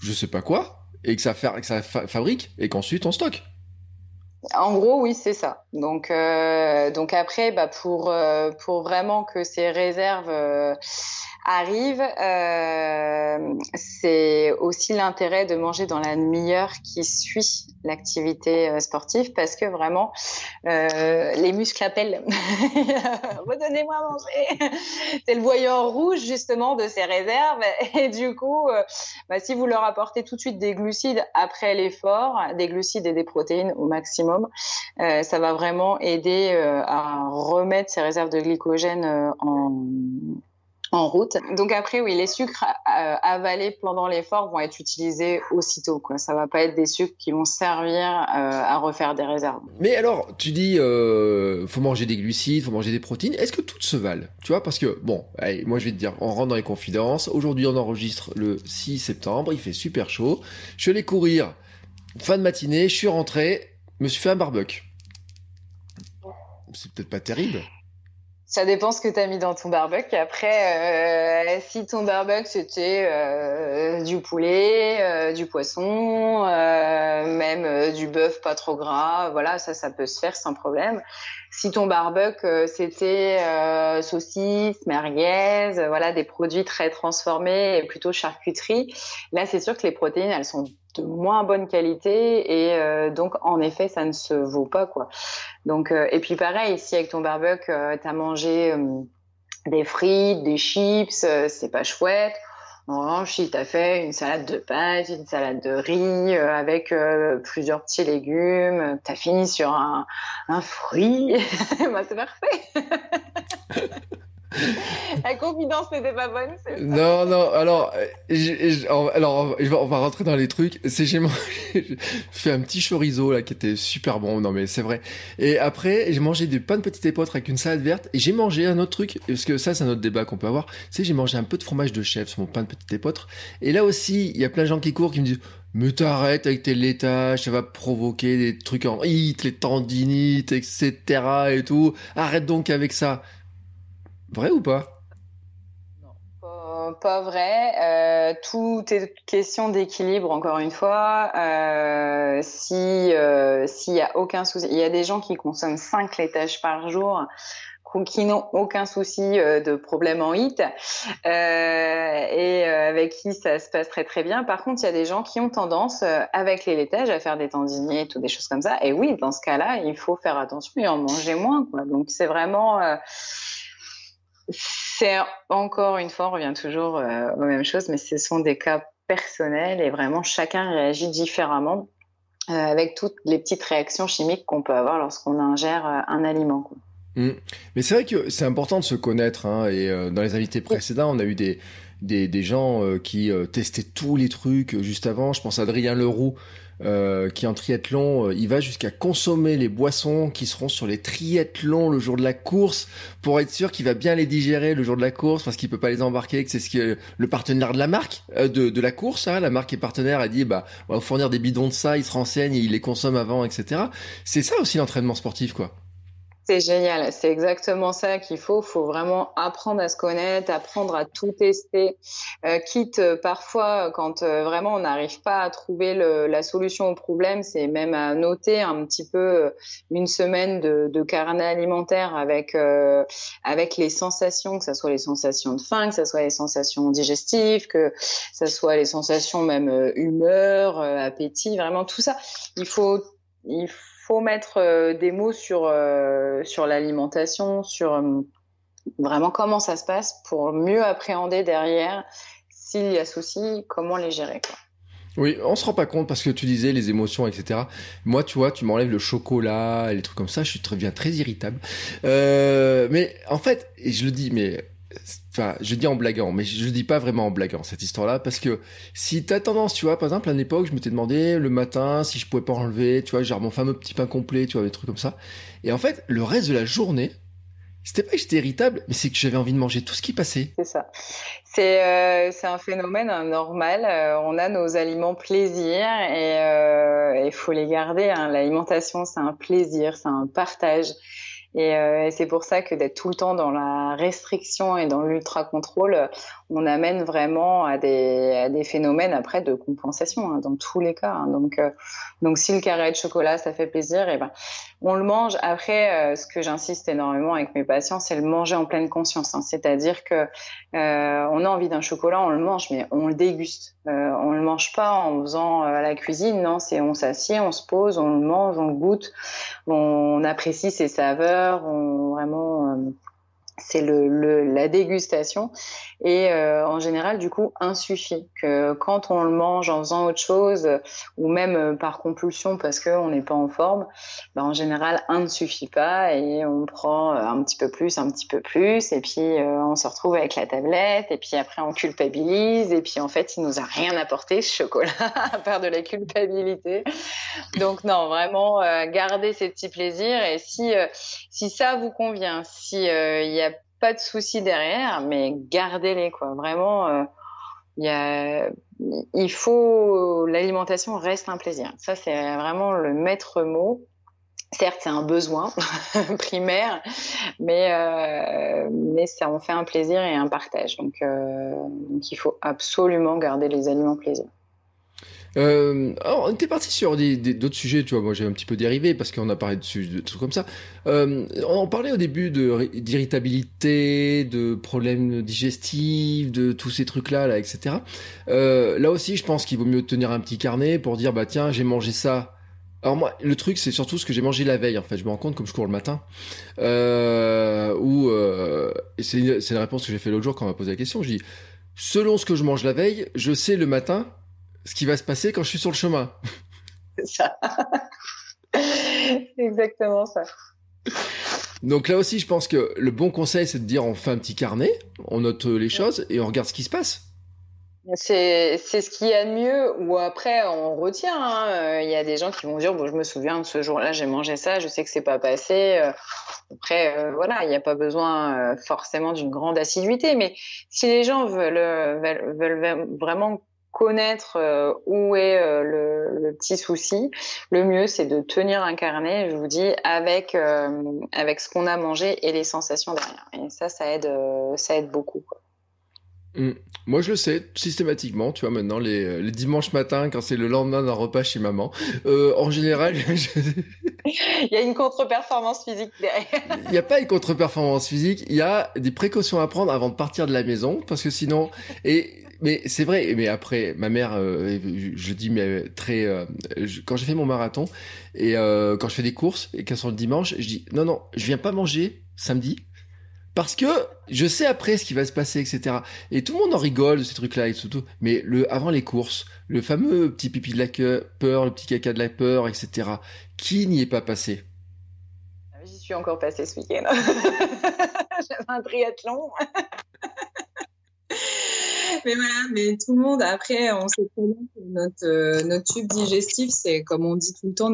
je sais pas quoi, et que ça, que ça fabrique, et qu'ensuite on stocke. En gros, oui, c'est ça. Donc, euh, donc après, bah, pour euh, pour vraiment que ces réserves euh, arrive, euh, c'est aussi l'intérêt de manger dans la demi-heure qui suit l'activité euh, sportive parce que vraiment euh, les muscles appellent. Redonnez-moi à manger. c'est le voyant rouge justement de ces réserves et du coup, euh, bah, si vous leur apportez tout de suite des glucides après l'effort, des glucides et des protéines au maximum, ça va vraiment aider à remettre ces réserves de glycogène en en route. Donc après, oui, les sucres euh, avalés pendant l'effort vont être utilisés aussitôt. Quoi. Ça va pas être des sucres qui vont servir euh, à refaire des réserves. Mais alors, tu dis, euh, faut manger des glucides, faut manger des protéines. Est-ce que toutes se valent? Tu vois, parce que bon, moi je vais te dire, on rentre dans les confidences. Aujourd'hui, on enregistre le 6 septembre. Il fait super chaud. Je suis allé courir fin de matinée. Je suis rentré, me suis fait un barbecue. C'est peut-être pas terrible. Ça dépend ce que tu as mis dans ton barbecue. Après, euh, si ton barbecue c'était euh, du poulet, euh, du poisson, même du bœuf pas trop gras, voilà, ça, ça peut se faire sans problème. Si ton barbecue c'était saucisses, merguez, voilà, des produits très transformés et plutôt charcuterie, là c'est sûr que les protéines elles sont de moins bonne qualité et euh, donc en effet ça ne se vaut pas quoi. Donc euh, et puis pareil si avec ton barbecue euh, tu as mangé des frites, des chips, c'est pas chouette. En revanche, si tu as fait une salade de pâtes, une salade de riz avec plusieurs petits légumes, tu as fini sur un, un fruit, bah, c'est parfait. La confidence n'était pas bonne. Non, non. Alors, alors, on va rentrer dans les trucs. C'est j'ai fait un petit chorizo là qui était super bon. Non, mais c'est vrai. Et après, j'ai mangé du pain de petit épeautre avec une salade verte. Et j'ai mangé un autre truc parce que ça, c'est un autre débat qu'on peut avoir. C'est j'ai mangé un peu de fromage de chèvre sur mon pain de petit épeautre. Et là aussi, il y a plein de gens qui courent qui me disent mais t'arrêtes avec tes laitages, ça va provoquer des trucs en hit, les tendinites, etc. et tout. Arrête donc avec ça. Vrai ou pas? Pas, vrai. Euh, tout est question d'équilibre, encore une fois. Euh, si euh, s'il a aucun souci, il y a des gens qui consomment 5 laitages par jour qui n'ont aucun souci de problème en hit et avec qui ça se passe très très bien. Par contre, il y a des gens qui ont tendance avec les laitages à faire des tendinites ou des choses comme ça. Et oui, dans ce cas-là, il faut faire attention et en manger moins. Donc c'est vraiment c'est encore une fois, on revient toujours aux mêmes choses, mais ce sont des cas personnels et vraiment chacun réagit différemment avec toutes les petites réactions chimiques qu'on peut avoir lorsqu'on ingère un aliment. Quoi. Mm. Mais c'est vrai que c'est important de se connaître. Hein, et euh, dans les invités précédents, on a eu des, des, gens euh, qui euh, testaient tous les trucs juste avant. Je pense à Adrien Leroux, qui en triathlon, il va jusqu'à consommer les boissons qui seront sur les triathlons le jour de la course pour être sûr qu'il va bien les digérer le jour de la course parce qu'il peut pas les embarquer, que c'est ce que le partenaire de la marque de, de la course, hein, la marque est partenaire, a dit bah on va vous fournir des bidons de ça, il se renseigne, il les consomme avant, etc. C'est ça aussi l'entraînement sportif, quoi. C'est génial, c'est exactement ça qu'il faut. Il faut vraiment apprendre à se connaître, apprendre à tout tester, euh, quitte euh, parfois quand euh, vraiment on n'arrive pas à trouver le, la solution au problème, c'est même à noter un petit peu une semaine de, de carnet alimentaire avec avec les sensations, que ce soit les sensations de faim, que ce soit les sensations digestives, que ce soit les sensations même humeur, appétit, vraiment tout ça. Il faut il faut faut mettre euh, des mots sur euh, sur l'alimentation, sur euh, vraiment comment ça se passe pour mieux appréhender derrière s'il y a souci, comment les gérer. Oui, on se rend pas compte parce que tu disais les émotions, etc. Moi, tu vois, tu m'enlèves le chocolat, les trucs comme ça, je suis très irritable. Mais en fait, et je le dis, mais enfin, je dis en blaguant, mais je, dis pas vraiment en blaguant cette histoire-là, parce que si t'as tendance, tu vois, par exemple, à une époque, je m'étais demandé le matin si je pouvais pas enlever, tu vois, genre mon fameux petit pain complet, tu vois, des trucs comme ça. Et en fait, le reste de la journée, c'était pas que j'étais irritable, mais c'est que j'avais envie de manger tout ce qui passait. C'est ça. C'est euh, un phénomène hein, normal. Euh, on a nos aliments plaisir et il euh, faut les garder. Hein. L'alimentation, c'est un plaisir, c'est un partage. Euh, et, c'est pour ça que d'être tout le temps dans la restriction et dans l'ultra contrôle, on amène vraiment à des, à phénomènes après de compensation hein, dans tous les cas. Hein. Donc, euh, donc si le carré de chocolat ça fait plaisir, et eh ben on le mange. Après, euh, ce que j'insiste énormément avec mes patients, c'est le manger en pleine conscience. Hein. C'est-à-dire que on a envie d'un chocolat, on le mange, mais on le déguste. on le mange pas en faisant la cuisine, non. C'est on s'assied, on se pose, on le mange, on le goûte, on apprécie ses saveurs on vraiment euh, c'est le, la dégustation. Et euh, en général du coup un suffit que quand on le mange en faisant autre chose ou même euh, par compulsion parce qu'on n'est pas en forme ben, en général un ne suffit pas et on prend un petit peu plus un petit peu plus. Et puis on se retrouve avec la tablette et puis après on culpabilise et puis en fait il nous a rien apporté ce chocolat à part de la culpabilité. Donc non vraiment garder ces petits plaisirs et si si ça vous convient si il y a pas de souci derrière, mais gardez-les quoi. Vraiment, euh, il faut l'alimentation reste un plaisir. Ça c'est vraiment le maître mot. Certes, c'est un besoin primaire, mais euh, mais ça en fait un plaisir et un partage. Donc, euh, donc il faut absolument garder les aliments plaisir. Euh, alors, on était parti sur d'autres sujets, tu vois. Moi, j'ai un petit peu dérivé parce qu'on a parlé de, de trucs comme ça. Euh, on parlait au début d'irritabilité, de, problèmes digestifs, de tous ces trucs-là, là, etc. Euh, là aussi, je pense qu'il vaut mieux tenir un petit carnet pour dire, bah tiens, j'ai mangé ça. Alors moi, le truc, c'est surtout ce que j'ai mangé la veille. En fait, je me rends compte comme je cours le matin. Euh, ou euh, c'est une, réponse que j'ai fait l'autre jour quand on m'a posé la question. Je dis, selon ce que je mange la veille, je sais le matin ce qui va se passer quand je suis sur le chemin. C'est ça. exactement ça. Donc là aussi, je pense que le bon conseil, c'est de dire on fait un petit carnet, on note les choses et on regarde ce qui se passe. C'est ce qu'il y a de mieux, ou après on retient. Hein. Il y a des gens qui vont dire bon, je me souviens de ce jour-là, j'ai mangé ça, je sais que c'est pas passé. Après, euh, voilà, il n'y a pas besoin euh, forcément d'une grande assiduité, mais si les gens veulent, veulent, veulent vraiment connaître euh, où est le, le, petit souci, le mieux c'est de tenir un carnet, je vous dis, avec avec ce qu'on a mangé et les sensations derrière. Et ça, ça aide, ça aide beaucoup. Mmh. Moi, je le sais systématiquement, tu vois, maintenant, les, les dimanches matins, quand c'est le lendemain d'un repas chez maman. Euh, en général, il y a une contre-performance physique derrière. il n'y a pas une contre-performance physique, il y a des précautions à prendre avant de partir de la maison, parce que sinon, et mais c'est vrai. Mais après, ma mère, euh, je dis mais très, euh, quand j'ai fait mon marathon et euh, quand je fais des courses et qu'elles sont le dimanche, je dis non non, je viens pas manger samedi parce que je sais après ce qui va se passer, etc. Et tout le monde en rigole de ces trucs-là et tout. Mais le, avant les courses, le fameux petit pipi de la peur, le petit caca de la peur, etc. Qui n'y est pas passé? Ah J'y suis encore passé ce week-end. J'avais un triathlon. mais voilà, mais tout le monde, après, on sait que notre, euh, notre tube digestif, c'est comme on dit tout le temps,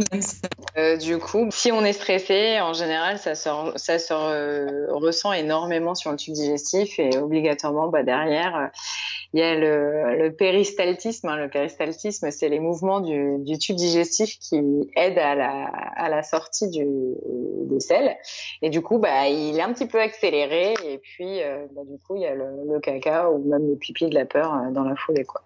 euh, du coup, si on est stressé, en général, ça se, ça se ressent énormément sur le tube digestif et obligatoirement, bah, derrière, il y a le, péristaltisme. Hein. Le péristaltisme, c'est les mouvements du, tube digestif qui aident à la, sortie du, des selles. Et du coup, bah, il est un petit peu accéléré. Et puis, euh, bah, du coup, il y a le, caca ou même le pipi de la peur euh, dans la foulée, quoi.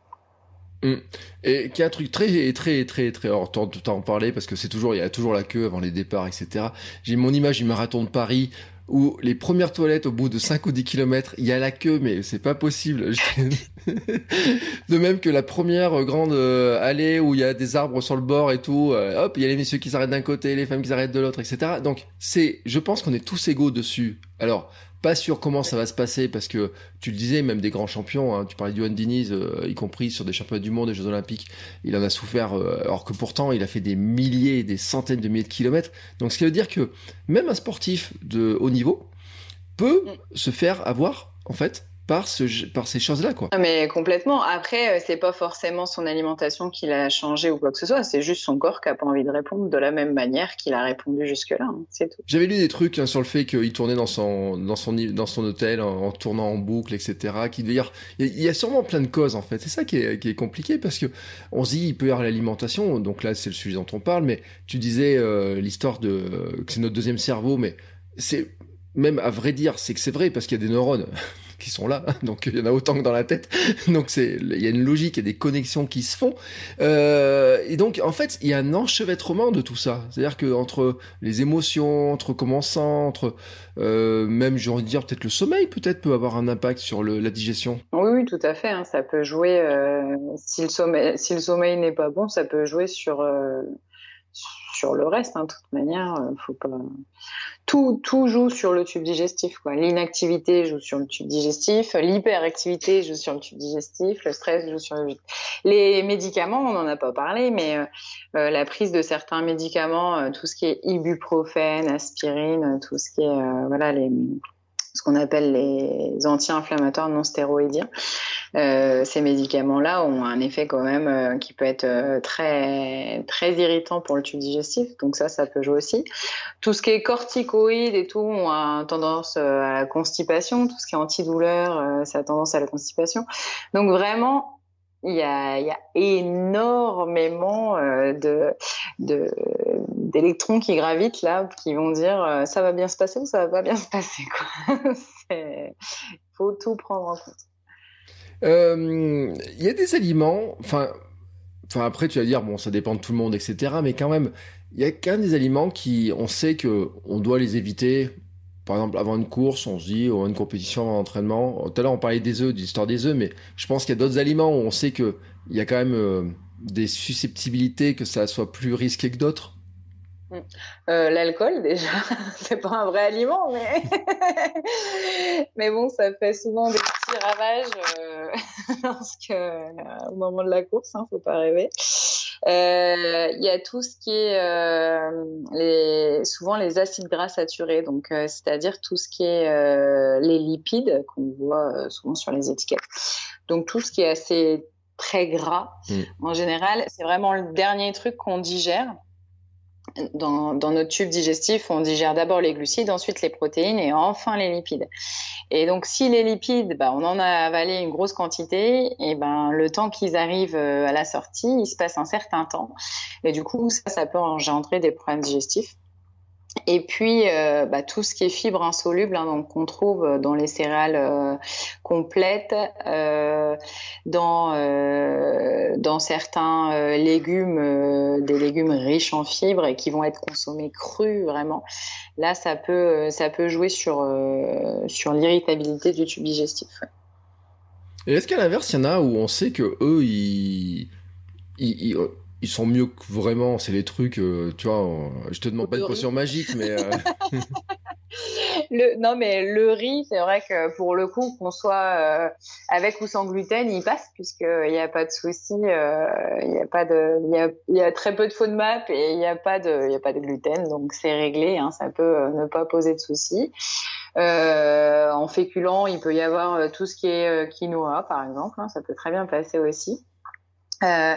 Mmh. Et qui est un truc très très très très alors tout en parler parce que c'est toujours il y a toujours la queue avant les départs etc. J'ai mon image du marathon de Paris où les premières toilettes au bout de 5 ou 10 kilomètres, il y a la queue, mais c'est pas possible. de même que la première grande euh, allée où il y a des arbres sur le bord et tout, euh, hop, il y a les messieurs qui s'arrêtent d'un côté, les femmes qui s'arrêtent de l'autre, etc. Donc c'est, je pense qu'on est tous égaux dessus. Alors pas sûr comment ça va se passer parce que tu le disais, même des grands champions, hein, tu parlais du Diniz, euh, y compris sur des championnats du monde, des Jeux Olympiques, il en a souffert, euh, alors que pourtant il a fait des milliers, des centaines de milliers de kilomètres. Donc ce qui veut dire que même un sportif de haut niveau peut mm. se faire avoir en fait par, ce, par ces choses-là, quoi. Ah, mais complètement. Après, euh, c'est pas forcément son alimentation qui l'a changé ou quoi que ce soit. C'est juste son corps qui a pas envie de répondre de la même manière qu'il a répondu jusque-là. Hein. C'est tout. J'avais lu des trucs hein, sur le fait qu'il tournait dans son, dans son, dans son hôtel en, tournant en boucle, etc. Qui dire, il y a sûrement plein de causes en fait. C'est ça qui est, qui est, compliqué parce que on se dit il peut y avoir l'alimentation. Donc là, c'est le sujet dont on parle. Mais tu disais euh, l'histoire de que c'est notre deuxième cerveau, mais c'est même à vrai dire, c'est que c'est vrai parce qu'il y a des neurones qui sont là, donc il y en a autant que dans la tête. Donc c'est, il y a une logique, et des connexions qui se font. Euh, et donc en fait, il y a un enchevêtrement de tout ça. C'est-à-dire que entre les émotions, entre comment on sent, entre euh, même, j'ai envie de dire peut-être le sommeil, peut-être peut avoir un impact sur la digestion. Oui, oui, tout à fait. Hein. Ça peut jouer. Euh, si le sommeil, si le sommeil n'est pas bon, ça peut jouer sur sur le reste. Hein. De toute manière, euh, faut pas tout, tout joue sur le tube digestif. L'inactivité joue sur le tube digestif, l'hyperactivité joue sur le tube digestif, le stress joue sur le... Les médicaments, on n'en a pas parlé, mais euh, euh, la prise de certains médicaments, euh, tout ce qui est ibuprofène, aspirine, tout ce qui est voilà les ce qu'on appelle les anti-inflammatoires non stéroïdiens. Euh, ces médicaments-là ont un effet quand même euh, qui peut être euh, très très irritant pour le tube digestif, donc ça, ça peut jouer aussi. Tout ce qui est corticoïdes et tout ont tendance à la constipation, tout ce qui est antidouleur, ça a tendance à la constipation. Donc vraiment, il y a, y a énormément de d'électrons qui gravitent là, qui vont dire ça va bien se passer ou ça va pas bien se passer. Il faut tout prendre en compte. Il euh, y a des aliments, enfin, enfin après tu vas dire bon ça dépend de tout le monde etc. Mais quand même il y a quand même des aliments qui on sait que on doit les éviter. Par exemple avant une course on se dit ou une compétition, un entraînement. Tout à l'heure on parlait des œufs, de l'histoire des œufs, mais je pense qu'il y a d'autres aliments où on sait que il y a quand même euh, des susceptibilités que ça soit plus risqué que d'autres. Euh, l'alcool, déjà, c'est pas un vrai aliment, mais... mais bon, ça fait souvent des petits ravages euh, que, euh, au moment de la course, hein, faut pas rêver. Il y a tout ce qui est les, souvent les acides gras saturés, donc c'est-à-dire tout ce qui est les lipides qu'on voit souvent sur les étiquettes. Donc tout ce qui est assez très gras, mm. en général, c'est vraiment le dernier truc qu'on digère. Dans, dans, notre tube digestif, on digère d'abord les glucides, ensuite les protéines et enfin les lipides. Et donc, si les lipides, bah, on en a avalé une grosse quantité, et ben le temps qu'ils arrivent euh, à la sortie, il se passe un certain temps. Et du coup, ça, ça peut engendrer des problèmes digestifs. Et puis euh, bah, tout ce qui est fibres insolubles, hein, donc qu'on trouve euh, dans les céréales euh, complètes, dans certains légumes, des légumes riches en fibres et qui vont être consommés crus vraiment. Là, ça peut ça peut jouer sur sur l'irritabilité du tube digestif. Et est-ce qu'à l'inverse, il y en a où on sait que eux ils sont mieux que vraiment, c'est les trucs, euh, tu vois, je te demande pas de potion magique, mais... Euh, le, non, mais le riz, c'est vrai que pour le coup, qu'on soit euh, avec ou sans gluten, il passe, puisqu'il n'y a pas de souci, il y a pas de, il y a, y a, très peu de FODMAP et il n'y a pas de, y a pas de gluten, donc c'est réglé, hein, ça peut ne pas poser de soucis. en féculent, il peut y avoir tout ce qui est quinoa, par exemple, hein, ça peut très bien passer aussi. Euh,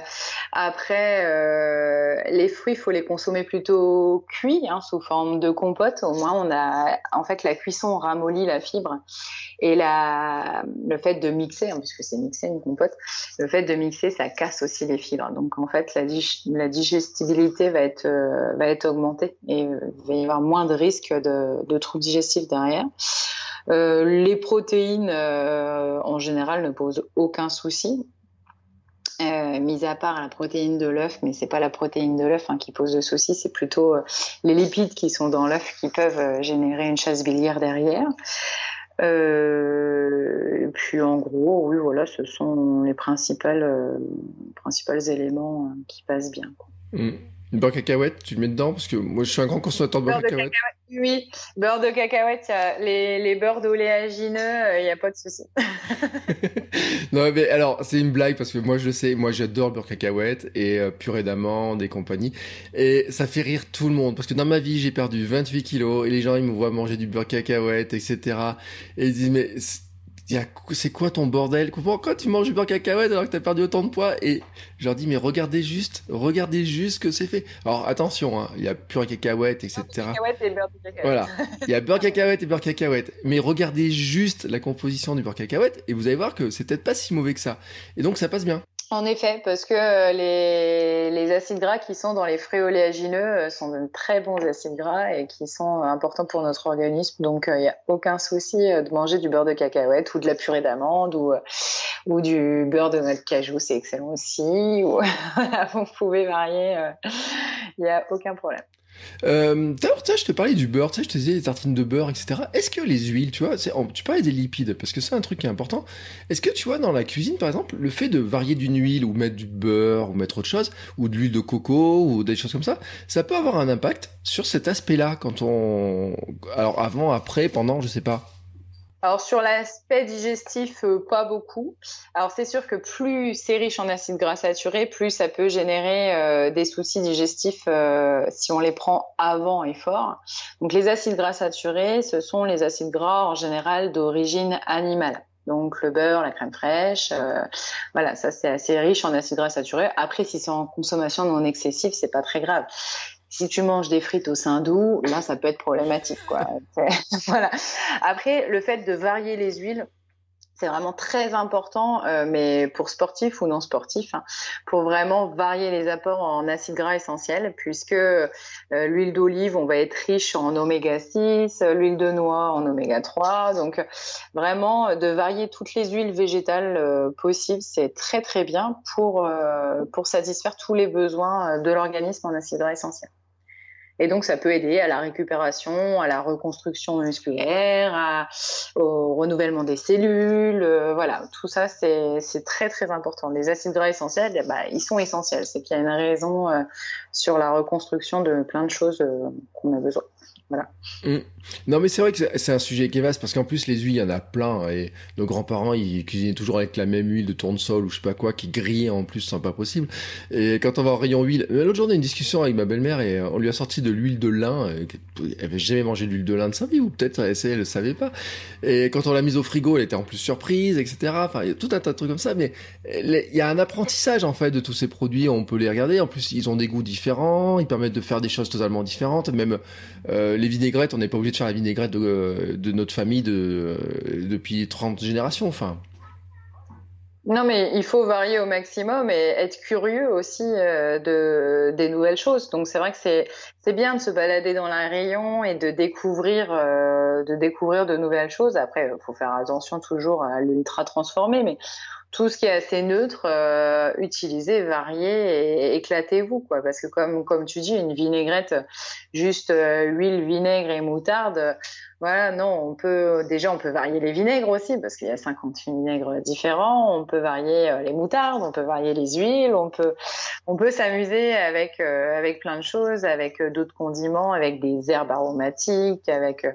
après, euh, les fruits, il faut les consommer plutôt cuits, hein, sous forme de compote. Au moins, on a, en fait, la cuisson ramollit la fibre et la, le fait de mixer, hein, puisque c'est mixer une compote, le fait de mixer, ça casse aussi les fibres. Donc, en fait, la, digestibilité va être, euh, va être augmentée et il va y avoir moins de risques de, de troubles digestifs derrière. Euh, les protéines, euh, en général, ne posent aucun souci. Euh, mis à part la protéine de l'œuf, mais c'est pas la protéine de l'œuf hein, qui pose le souci, c'est plutôt euh, les lipides qui sont dans l'œuf qui peuvent euh, générer une chasse biliaire derrière. et puis en gros, oui, voilà, ce sont les principales, principaux éléments qui passent bien. Quoi. Mmh. Une beurre cacahuète, tu le mets dedans Parce que moi, je suis un grand consommateur de beurre, de cacahuète. Oui, beurre de cacahuète, les, les beurres d'oléagineux, il n'y a pas de souci. non, mais alors, c'est une blague parce que moi, je sais, moi, j'adore le beurre cacahuète et euh, purée d'amande et compagnie. Et ça fait rire tout le monde parce que dans ma vie, j'ai perdu 28 kilos et les gens, ils me voient manger du beurre cacahuète, etc. Et ils disent, mais c'est quoi ton bordel? Pourquoi tu manges du beurre cacahuète alors que t'as perdu autant de poids Et je leur dis, mais regardez juste, regardez juste que c'est fait. Alors attention, hein, il y a pure cacahuète, etc. Cacahuète et beurre cacahuète. Voilà, il y a beurre cacahuète et beurre cacahuète. Mais regardez juste la composition du beurre cacahuète et vous allez voir que c'est peut-être pas si mauvais que ça. Et donc ça passe bien. En effet, parce que euh, les, les, acides gras qui sont dans les fruits oléagineux euh, sont de très bons acides gras et qui sont importants pour notre organisme. Donc, euh, il n'y a aucun souci de manger du beurre de cacahuète ou de la purée d'amande ou, ou du beurre de noix de cajou, c'est excellent aussi. Ou, vous pouvez varier, il n'y a aucun problème. Euh, je te parlais du beurre, tu sais, je te disais les tartines de beurre, etc. Est-ce que les huiles, tu vois, tu parlais des lipides, parce que c'est un truc qui est important. Est-ce que tu vois, dans la cuisine, par exemple, le fait de varier d'une huile ou mettre du beurre ou mettre autre chose, ou de l'huile de coco ou des choses comme ça, ça peut avoir un impact sur cet aspect-là quand on, alors avant, après, pendant, je sais pas. Alors sur l'aspect digestif, euh, pas beaucoup. Alors c'est sûr que plus c'est riche en acides gras saturés, plus ça peut générer euh, des soucis digestifs euh, si on les prend avant et fort. Donc les acides gras saturés, ce sont les acides gras en général d'origine animale. Donc le beurre, la crème fraîche, voilà, ça c'est assez riche en acides gras saturés. Après, si c'est en consommation non excessive, c'est pas très grave si tu manges des frites au sein doux, là, ça peut être problématique, quoi. voilà. Après, le fait de varier les huiles, c'est vraiment très important, euh, mais pour sportifs ou non sportifs, hein, pour vraiment varier les apports en acides gras essentiels, puisque euh, l'huile d'olive, on va être riche en oméga 6, l'huile de noix en oméga 3, donc vraiment de varier toutes les huiles végétales euh, possibles, c'est très très bien pour pour satisfaire tous les besoins de l'organisme en acides gras essentiels. Et donc, ça peut aider à la récupération, à la reconstruction musculaire, à, au renouvellement des cellules. Euh, voilà, tout ça, c'est très, très important. Les acides gras essentiels, ben, ils sont essentiels. C'est qu'il y a une raison euh, sur la reconstruction de plein de choses euh, qu'on a besoin. Voilà. Mmh. Non, mais c'est vrai que c'est un sujet qui est vaste parce qu'en plus, les huiles, il y en a plein. Et nos grands-parents, ils cuisinaient toujours avec la même huile de tournesol ou je sais pas quoi, qui grillait en plus, c'est pas possible. Et quand on va au rayon huile, l'autre jour, on a une discussion avec ma belle-mère et on lui a sorti de l'huile de lin. Elle avait jamais mangé d'huile de lin de sa vie ou peut-être elle, le savait pas. Et quand on l'a mise au frigo, elle était en plus surprise, etc. Enfin, il y a tout un tas de trucs comme ça. Mais il y a un apprentissage en fait de tous ces produits. On peut les regarder. En plus, ils ont des goûts différents. Ils permettent de faire des choses totalement différentes. Même euh, les vinaigrettes, on n'est pas obligé de faire la vinaigrette de, de notre famille de, depuis 30 générations. Enfin. Non, mais il faut varier au maximum et être curieux aussi euh, de des nouvelles choses. Donc c'est vrai que c'est bien de se balader dans la rayon et de découvrir euh, de découvrir de nouvelles choses. Après, il faut faire attention toujours à l'ultra transformé, mais tout ce qui est assez neutre, euh, utilisez, variez et éclatez-vous, quoi. Parce que comme comme tu dis, une vinaigrette, juste euh, huile, vinaigre et moutarde, voilà, non, on peut déjà on peut varier les vinaigres aussi parce qu'il y a 50 vinaigres différents. On peut varier euh, les moutardes, on peut varier les huiles, on peut on peut s'amuser avec euh, avec plein de choses, avec euh, d'autres condiments, avec des herbes aromatiques, avec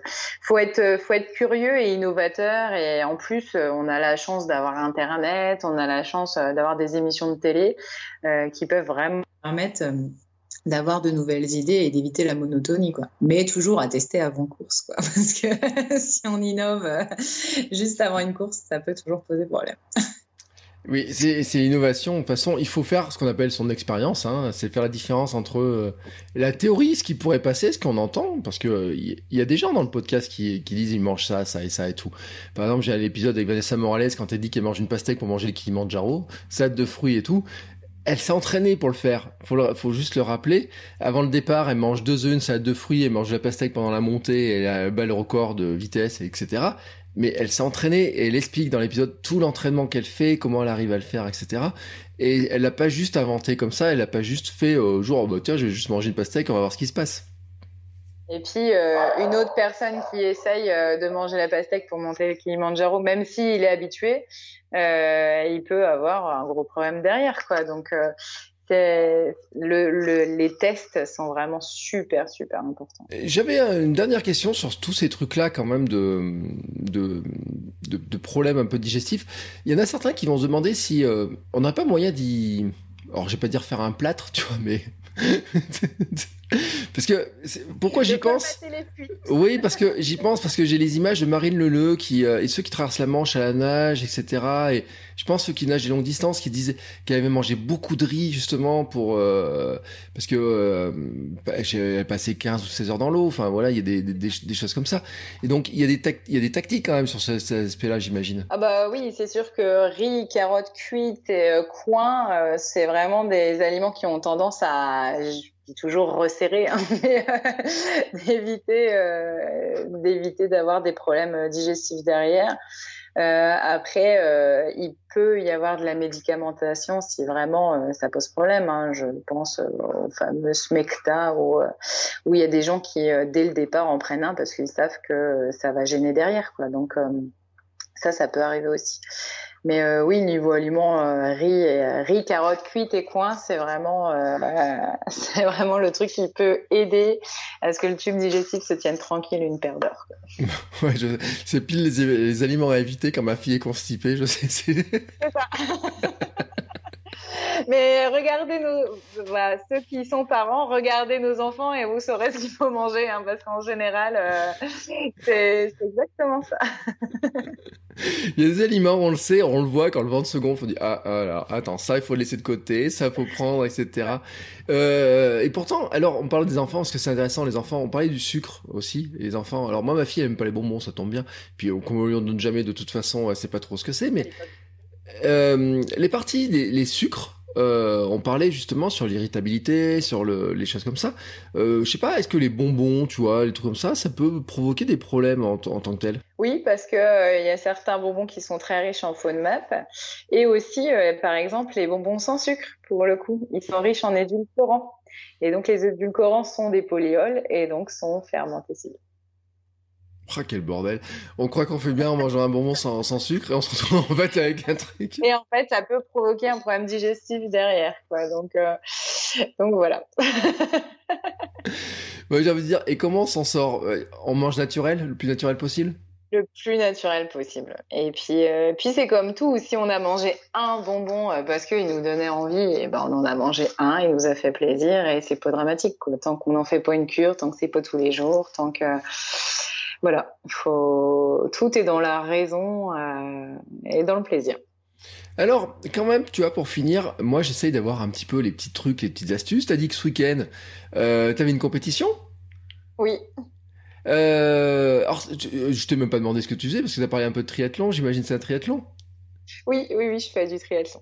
faut être faut être curieux et innovateur et en plus on a la chance d'avoir internet, on a la chance d'avoir des émissions de télé qui peuvent vraiment permettre d'avoir de nouvelles idées et d'éviter la monotonie, quoi. Mais toujours à tester avant course, quoi. Parce que si on innove euh, juste avant une course, ça peut toujours poser problème. Oui, c'est l'innovation. De toute façon, il faut faire ce qu'on appelle son expérience. Hein. C'est faire la différence entre euh, la théorie, ce qui pourrait passer, ce qu'on entend, parce que il y, a des gens dans le podcast qui, qui disent ils mangent ça, ça et ça et tout. Par exemple, j'ai l'épisode avec Vanessa Morales quand elle dit qu'elle mange une pastèque pour manger le Kilimanjaro, salade de fruits et tout elle s'est entraînée pour le faire. Faut, faut juste le rappeler. Avant le départ, elle mange deux œufs, une salade de fruits, elle mange de la pastèque pendant la montée, elle a le record de vitesse, etc. Mais elle s'est entraînée et elle explique dans l'épisode tout l'entraînement qu'elle fait, comment elle arrive à le faire, etc. Et elle l'a pas juste inventé comme ça, elle l'a pas juste fait au jour, oh, bah, tiens, je vais juste manger une pastèque, on va voir ce qui se passe. Et puis euh, une autre personne qui essaye euh, de manger la pastèque pour monter le Kilimanjaro, même s'il est habitué, euh, il peut avoir un gros problème derrière. Donc le, le, les tests sont vraiment super super importants. J'avais une dernière question sur tous ces trucs-là quand même de, de, de, problèmes un peu digestifs. Il y en a certains qui vont se demander si on n'a pas moyen d'y... Alors je vais pas dire faire un plâtre, tu vois, mais parce que pourquoi j'y pense Oui, parce que j'y pense parce que j'ai les images de Marine Leleu qui euh, et ceux qui traversent la Manche à la nage, etc. Et je pense ceux qui nagent des longues distances qui disaient qu'elle avait mangé beaucoup de riz justement pour euh, parce que euh, elle passait 15 ou 16 heures dans l'eau. Enfin voilà, il y a des, des, des, choses comme ça. Et donc il y a des il y a des tactiques quand même sur cet aspect-là, j'imagine. Ah bah oui, c'est sûr que riz, carottes cuites et euh, coin, c'est vraiment des aliments qui ont tendance à toujours resserrer, hein, d'éviter euh, d'éviter d'avoir des problèmes digestifs derrière. Euh, après, euh, il peut y avoir de la médicamentation si vraiment euh, ça pose problème. Hein. Je pense au fameux Smecta où, où il y a des gens qui, dès le départ, en prennent un parce qu'ils savent que ça va gêner derrière. Donc ça, ça peut arriver aussi. Mais euh, oui, niveau aliment, euh, riz, et, euh, riz, carottes cuites et coins, c'est vraiment, c'est vraiment le truc qui peut aider à ce que le tube digestif se tienne tranquille une paire d'heures. ouais, c'est pile les, les, aliments à éviter quand ma fille est constipée, je sais. C'est ça. Mais regardez nos, voilà, ceux qui sont parents, regardez nos enfants et vous saurez ce qu'il faut manger, hein, parce qu'en général, euh, c'est exactement ça. il y a des aliments, on le sait, on le voit quand le ventre se gonfle, on dit ah, ah alors, attends, ça il faut laisser de côté, ça il faut prendre, etc. Euh, et pourtant, alors on parle des enfants parce que c'est intéressant, les enfants, on parlait du sucre aussi, les enfants. Alors moi ma fille elle aime pas les bonbons, ça tombe bien. Puis comme on lui en donne jamais de toute façon, elle sait pas trop ce que c'est, mais euh, les parties, les sucres, euh, on parlait justement sur l'irritabilité, sur le, les choses comme ça. Euh, je sais pas, est-ce que les bonbons, tu vois, les trucs comme ça, ça peut provoquer des problèmes en, tant que tel? Oui, parce que euh, il y a certains bonbons qui sont très riches en FODMAP et aussi, euh, par exemple, les bonbons sans sucre, pour le coup, ils sont riches en édulcorants. Et donc les édulcorants sont des polyols et donc sont fermentés. Oh, quel bordel. On croit qu'on fait bien en mangeant un bonbon sans, sucre et on se retrouve en fait avec un truc. Et en fait, ça peut provoquer un problème digestif derrière. Quoi. Donc, euh, donc voilà. J'ai envie de dire, et comment on s'en sort? On mange naturel, le plus naturel possible? Le plus naturel possible. Et puis, euh, puis c'est comme tout, si on a mangé un bonbon euh, parce qu'il nous donnait envie, et ben on en a mangé un, il nous a fait plaisir et c'est pas dramatique. Quoi. Tant qu'on n'en fait pas une cure, tant que c'est pas tous les jours, tant que voilà, faut tout est dans la raison euh, et dans le plaisir. Alors, quand même, tu vois, pour finir, moi j'essaye d'avoir un petit peu les petits trucs, les petites astuces. T'as dit que ce week-end, euh, t'avais une compétition? Oui. Euh, alors, je t'ai même pas demandé ce que tu faisais parce que tu as parlé un peu de triathlon. J'imagine c'est un triathlon? Oui, oui, oui, je fais du triathlon.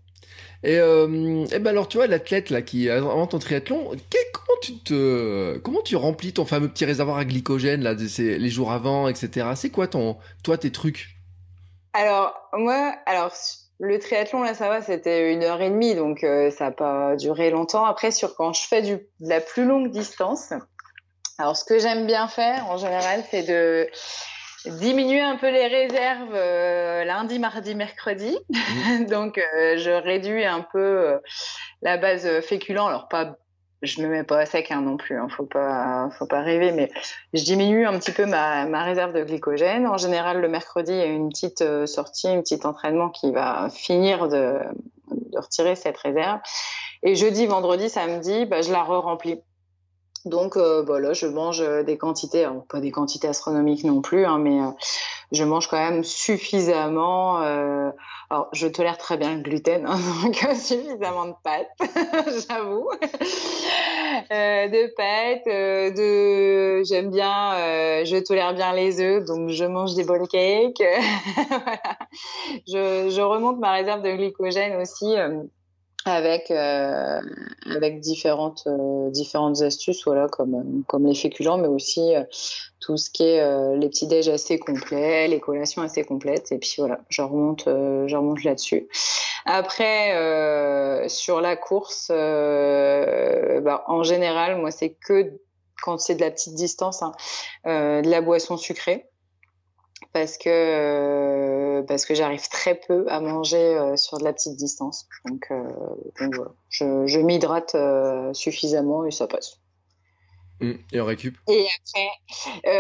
Et, euh, et ben alors, tu vois, l'athlète là qui avant ton triathlon, comment tu te, comment tu remplis ton fameux petit réservoir à glycogène là, les jours avant, etc. C'est quoi ton, toi, tes trucs? Alors moi, alors le triathlon là, ça va, c'était une heure et demie, donc euh, ça n'a pas duré longtemps. Après, sur quand je fais du, de la plus longue distance, alors, ce que j'aime bien faire en général, c'est de diminuer un peu les réserves euh, lundi, mardi, mercredi. Mmh. Donc, euh, je réduis un peu euh, la base féculent. Alors, pas, je me mets pas à sec hein, non plus. Hein, faut pas, faut pas rêver, mais je diminue un petit peu ma, ma réserve de glycogène. En général, le mercredi, il y a une petite sortie, un petit entraînement qui va finir de, de retirer cette réserve. Et jeudi, vendredi, samedi, bah, je la re-remplis. Donc euh, bah je mange euh, des quantités, pas des quantités astronomiques non plus, hein, mais euh, je mange quand même suffisamment. Euh, alors, je tolère très bien le gluten, hein, donc suffisamment de pâtes, j'avoue. de pâtes, de, j'aime bien, je tolère bien les œufs, donc je mange des bol cakes. voilà. je, remonte ma réserve de glycogène aussi avec euh, avec différentes euh, différentes astuces voilà comme comme les féculents mais aussi euh, tout ce qui est euh, les petits déj assez complets les collations assez complètes. Et puis voilà je remonte je remonte là-dessus. Après sur la course bah, en général moi c'est que quand c'est de la petite distance hein, de la boisson sucrée parce que euh, parce que j'arrive très peu à manger euh, sur de la petite distance. Donc, euh, donc voilà, je, je m'hydrate suffisamment et ça passe. Mmh. Et on récup? Et après,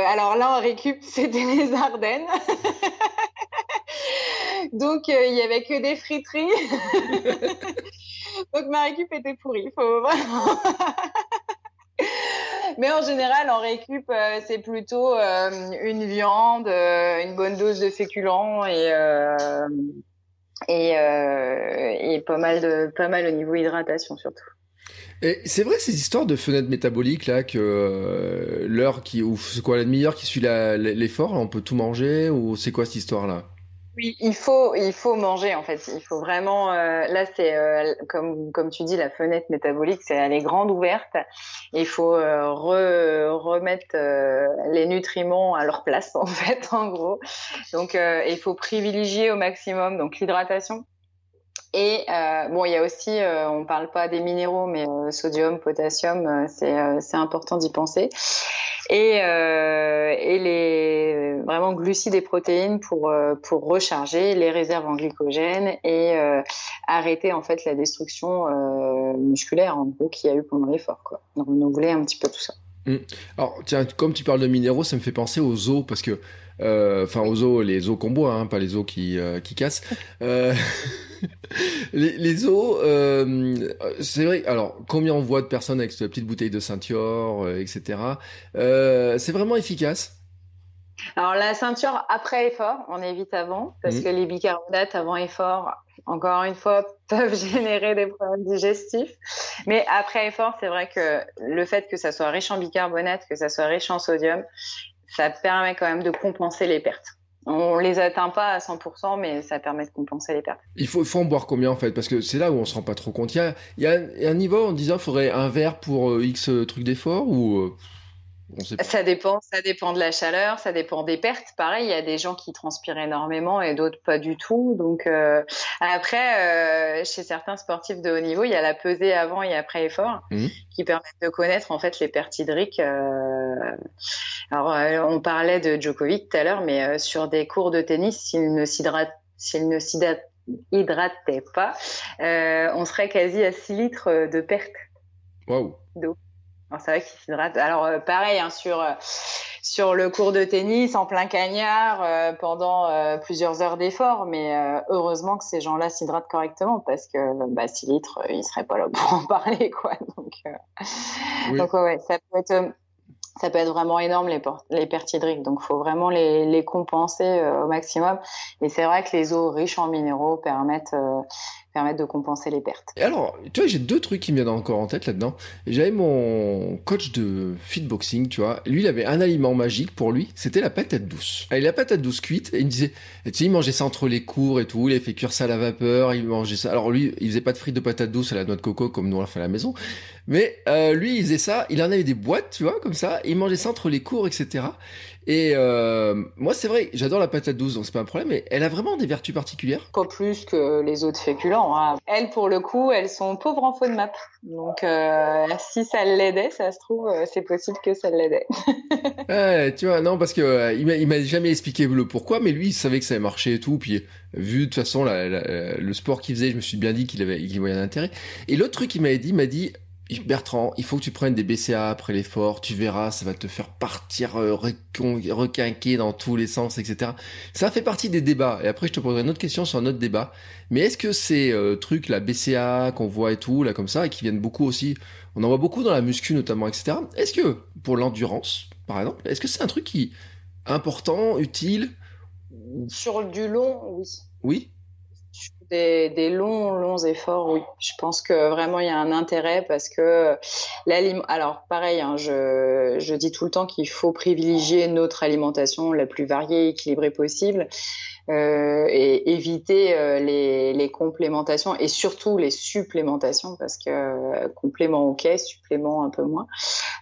alors là, on récup, c'était les Ardennes. donc il y avait que des friteries. donc ma récup était pourrie. Faut vraiment. Mais en général, en récup, euh, c'est plutôt euh, une viande, euh, une bonne dose de féculents et et, pas mal de pas mal au niveau hydratation surtout. Et c'est vrai ces histoires de fenêtres métaboliques là que l'heure qui ou quoi la demi-heure qui suit l'effort, on peut tout manger ou c'est quoi cette histoire là oui, il faut, il faut manger en fait. Il faut vraiment. Euh, là, c'est euh, comme comme tu dis, la fenêtre métabolique, c'est elle est grande ouverte. Il faut euh, remettre les nutriments à leur place en fait, en gros. Donc, il faut privilégier au maximum donc l'hydratation. Et bon, il y a aussi, on parle pas des minéraux, mais sodium, potassium, c'est c'est important d'y penser et, euh, et les vraiment glucides et protéines pour euh, pour recharger les réserves en glycogène et euh, arrêter en fait la destruction euh, musculaire en gros qu'il y a eu pendant l'effort. Donc on voulait un petit peu tout ça. Mmh. Alors tiens, comme tu parles de minéraux, ça me fait penser aux os parce que euh, enfin aux os, les os qu'on boit, hein, pas les os qui, euh, qui cassent. Euh, les, les, os, c'est vrai. Alors, combien on voit de personnes avec cette petite bouteille de ceinture, etc. c'est vraiment efficace. Alors la ceinture après effort, on évite avant parce mmh. que les bicarbonates avant effort, encore une fois, peuvent générer des problèmes digestifs. Mais après effort, c'est vrai que le fait que ça soit riche en bicarbonate, que ça soit riche en sodium, ça permet quand même de compenser les pertes. On les atteint pas à 100%, mais ça permet de compenser les pertes. Il faut, faut en boire combien en fait? Parce que c'est là où on se rend pas trop compte. Il y a, un niveau en disant faudrait un verre pour euh, X trucs d'effort ou ça dépend, ça dépend de la chaleur, ça dépend des pertes. Pareil, il y a des gens qui transpirent énormément et d'autres pas du tout. Donc euh, après, euh, chez certains sportifs de haut niveau, il y a la pesée avant et après effort mmh. qui permettent de connaître en fait les pertes hydriques. Euh... Alors on parlait de Djokovic tout à l'heure, mais sur des cours de tennis, s'il ne s'hydrate, s'il ne s'hydratait pas, on serait quasi à 6 litres de pertes d'eau. C'est vrai qu'il s'hydrate. Alors euh, pareil hein, sur euh, sur le cours de tennis en plein cagnard euh, pendant plusieurs heures d'effort, mais heureusement que ces gens-là s'hydratent correctement parce que bah, 6 litres, ils seraient pas là pour en parler quoi. Donc, donc ouais, ça peut être ça peut être vraiment énorme les, les pertes hydriques. Donc, faut vraiment les, les compenser au maximum. Et c'est vrai que les eaux riches en minéraux permettent permettre de compenser les pertes. Et alors, tu vois, j'ai deux trucs qui me viennent encore en tête là-dedans. J'avais mon coach de fitboxing, tu vois. Lui, il avait un aliment magique pour lui, c'était la patate douce. Et la patate douce cuite, et il me disait, tu sais, il mangeait ça entre les cours et tout, il avait fait cuire ça à la vapeur, il mangeait ça. Alors lui, il faisait pas de frites de patate douce à la noix de coco comme nous on l'a fait à la maison. Mais euh, lui, il faisait ça, il en avait des boîtes, tu vois, comme ça, il mangeait ça entre les cours, etc. Et euh, moi, c'est vrai, j'adore la patate douce, donc c'est pas un problème, mais elle a vraiment des vertus particulières. Pas plus que les autres féculents. Hein. Elles, pour le coup, elles sont pauvres en FODMAP. Donc, euh, si ça l'aidait, ça se trouve, euh, c'est possible que ça l'aidait. ouais, tu vois, non, parce que euh, il m'a jamais expliqué le pourquoi, mais lui, il savait que ça avait marché et tout. Puis, vu de toute façon le sport qu'il faisait, je me suis bien dit qu'il avait, qu'il un intérêt. Et l'autre truc qu'il m'avait dit, il m'a dit, Bertrand, il faut que tu prennes des BCA après l'effort, tu verras, ça va te faire partir euh, requinquer dans tous les sens, etc. Ça fait partie des débats. Et après, je te poserai une autre question sur un autre débat. Mais est-ce que ces euh, trucs, la BCA qu'on voit et tout, là comme ça, et qui viennent beaucoup aussi, on en voit beaucoup dans la muscu notamment, etc. Est-ce que pour l'endurance, par exemple, est-ce que c'est un truc qui important, utile Sur du long, oui. Oui? Des, longs, longs efforts, oui. Je pense que vraiment il y a un intérêt parce que l'aliment. Alors pareil, hein, je, je dis tout le temps qu'il faut privilégier notre alimentation la plus variée, équilibrée possible. Euh, et éviter euh, les, les, complémentations et surtout les supplémentations parce que euh, complément ok, supplément un peu moins.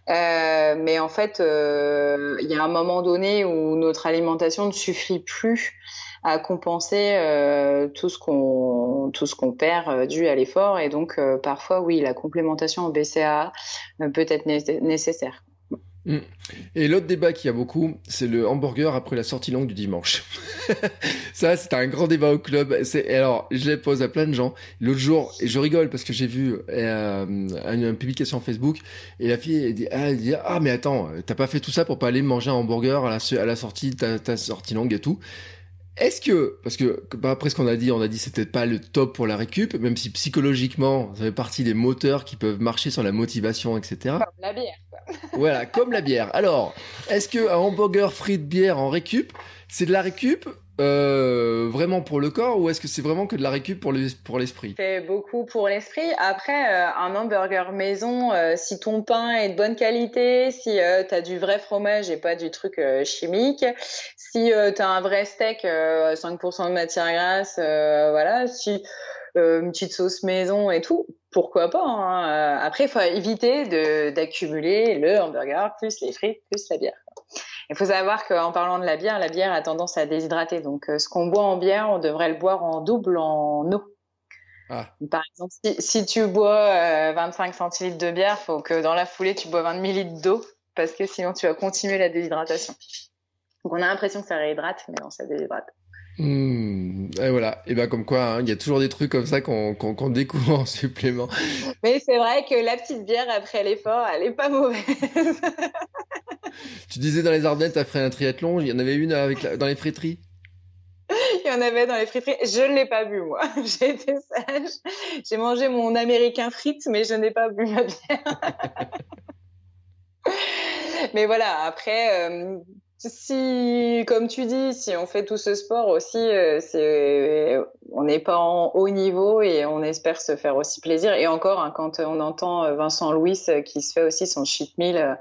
Euh, mais en fait, il y a un moment donné où notre alimentation ne suffit plus à compenser euh, tout ce qu'on tout ce qu'on perd euh, dû à l'effort et donc euh, parfois oui la complémentation en BCAA peut être nécessaire. Mm. Et l'autre débat qu'il y a beaucoup, c'est le hamburger après la sortie longue du dimanche. ça, c'est un grand débat au club. Alors, je les pose à plein de gens. L'autre jour, je rigole parce que j'ai vu une, publication Facebook et la fille dit, ah, dit, ah mais attends, t'as pas fait tout ça pour pas aller manger un hamburger à la, à la sortie, ta, ta sortie longue et tout. Est-ce que, parce que bah, après ce qu'on a dit, on a dit c'était pas le top pour la récup, même si psychologiquement ça fait partie des moteurs qui peuvent marcher sur la motivation, etc. Comme la bière. Quoi. voilà, comme la bière. Alors, est-ce que un hamburger frit de bière en récup, c'est de la récup euh, vraiment pour le corps ou est-ce que c'est vraiment que de la récup pour l'esprit? C'est beaucoup pour l'esprit. Après, euh, un hamburger maison, euh, si ton pain est de bonne qualité, si tu as du vrai fromage et pas du truc chimique, si tu as un vrai steak, 5% de matière grasse, voilà, si une petite sauce maison et tout, pourquoi pas. Hein. Après, il faut éviter d'accumuler le hamburger plus les frites plus la bière. Il faut savoir qu'en parlant de la bière, la bière a tendance à déshydrater. Donc, euh, ce qu'on boit en bière, on devrait le boire en double en eau. Ah. Par exemple, si, tu bois 25 euh, centilitres de bière, faut que dans la foulée, tu bois 20 millilitres d'eau parce que sinon, tu vas continuer la déshydratation. Donc, on a l'impression que ça réhydrate, mais non, ça déshydrate. Mmh. Et voilà. Et ben comme quoi, hein, il y a toujours des trucs comme ça qu'on découvre en supplément. Mais c'est vrai que la petite bière après l'effort, elle est pas mauvaise. tu disais dans les Ardennes, t'as fait un triathlon. Il y en avait une avec dans les friteries. Il y en avait dans les friteries. Je ne l'ai pas bu moi. J'ai été sage. J'ai mangé mon américain frites, mais je n'ai pas bu ma bière. mais voilà. Après. Euh, si, comme tu dis, si on fait tout ce sport aussi, euh, c'est, on n'est pas en haut niveau et on espère se faire aussi plaisir. Et encore, hein, quand on entend euh, Vincent Louis euh, qui se fait aussi son cheat meal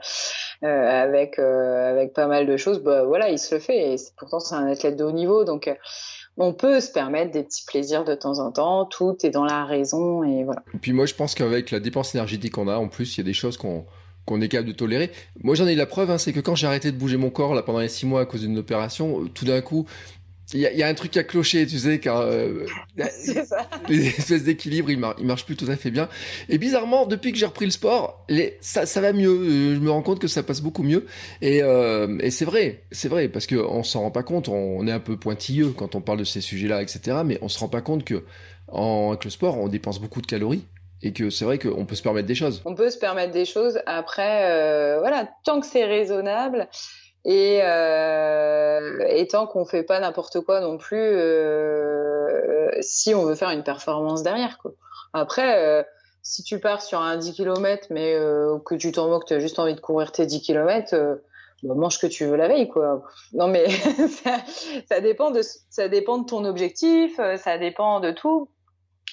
avec avec pas mal de choses, bah voilà, il se le fait. Et pourtant, c'est un athlète de haut niveau, donc on peut se permettre des petits plaisirs de temps en temps. Tout est dans la raison et voilà. Et puis moi, je pense qu'avec la dépense énergétique qu'on a, en plus, il y a des choses qu'on qu'on est capable de tolérer. Moi, j'en ai la preuve, hein, c'est que quand j'ai arrêté de bouger mon corps là pendant les six mois à cause d'une opération, euh, tout d'un coup, il y, a, un truc qui a cloché, tu sais, car euh, les espèces d'équilibre, ils, marchent plus tout à fait bien. Et bizarrement, depuis que j'ai repris le sport, les, ça, ça va mieux. Euh, je me rends compte que ça passe beaucoup mieux. Et, et c'est vrai, c'est vrai, parce que on s'en rend pas compte. On, est un peu pointilleux quand on parle de ces sujets-là, etc. Mais on se rend pas compte que en, avec le sport, on dépense beaucoup de calories et que c'est vrai qu'on peut se permettre des choses. On peut se permettre des choses. Après, voilà, tant que c'est raisonnable et, et tant qu'on fait pas n'importe quoi non plus, si on veut faire une performance derrière. Quoi. Après si tu pars sur un 10 km, mais euh, que tu t'en moques, tu as juste envie de courir tes 10 km, euh, bah, mange que tu veux la veille, quoi. Non, mais ça, dépend de, ça dépend de ton objectif, euh, ça dépend de tout.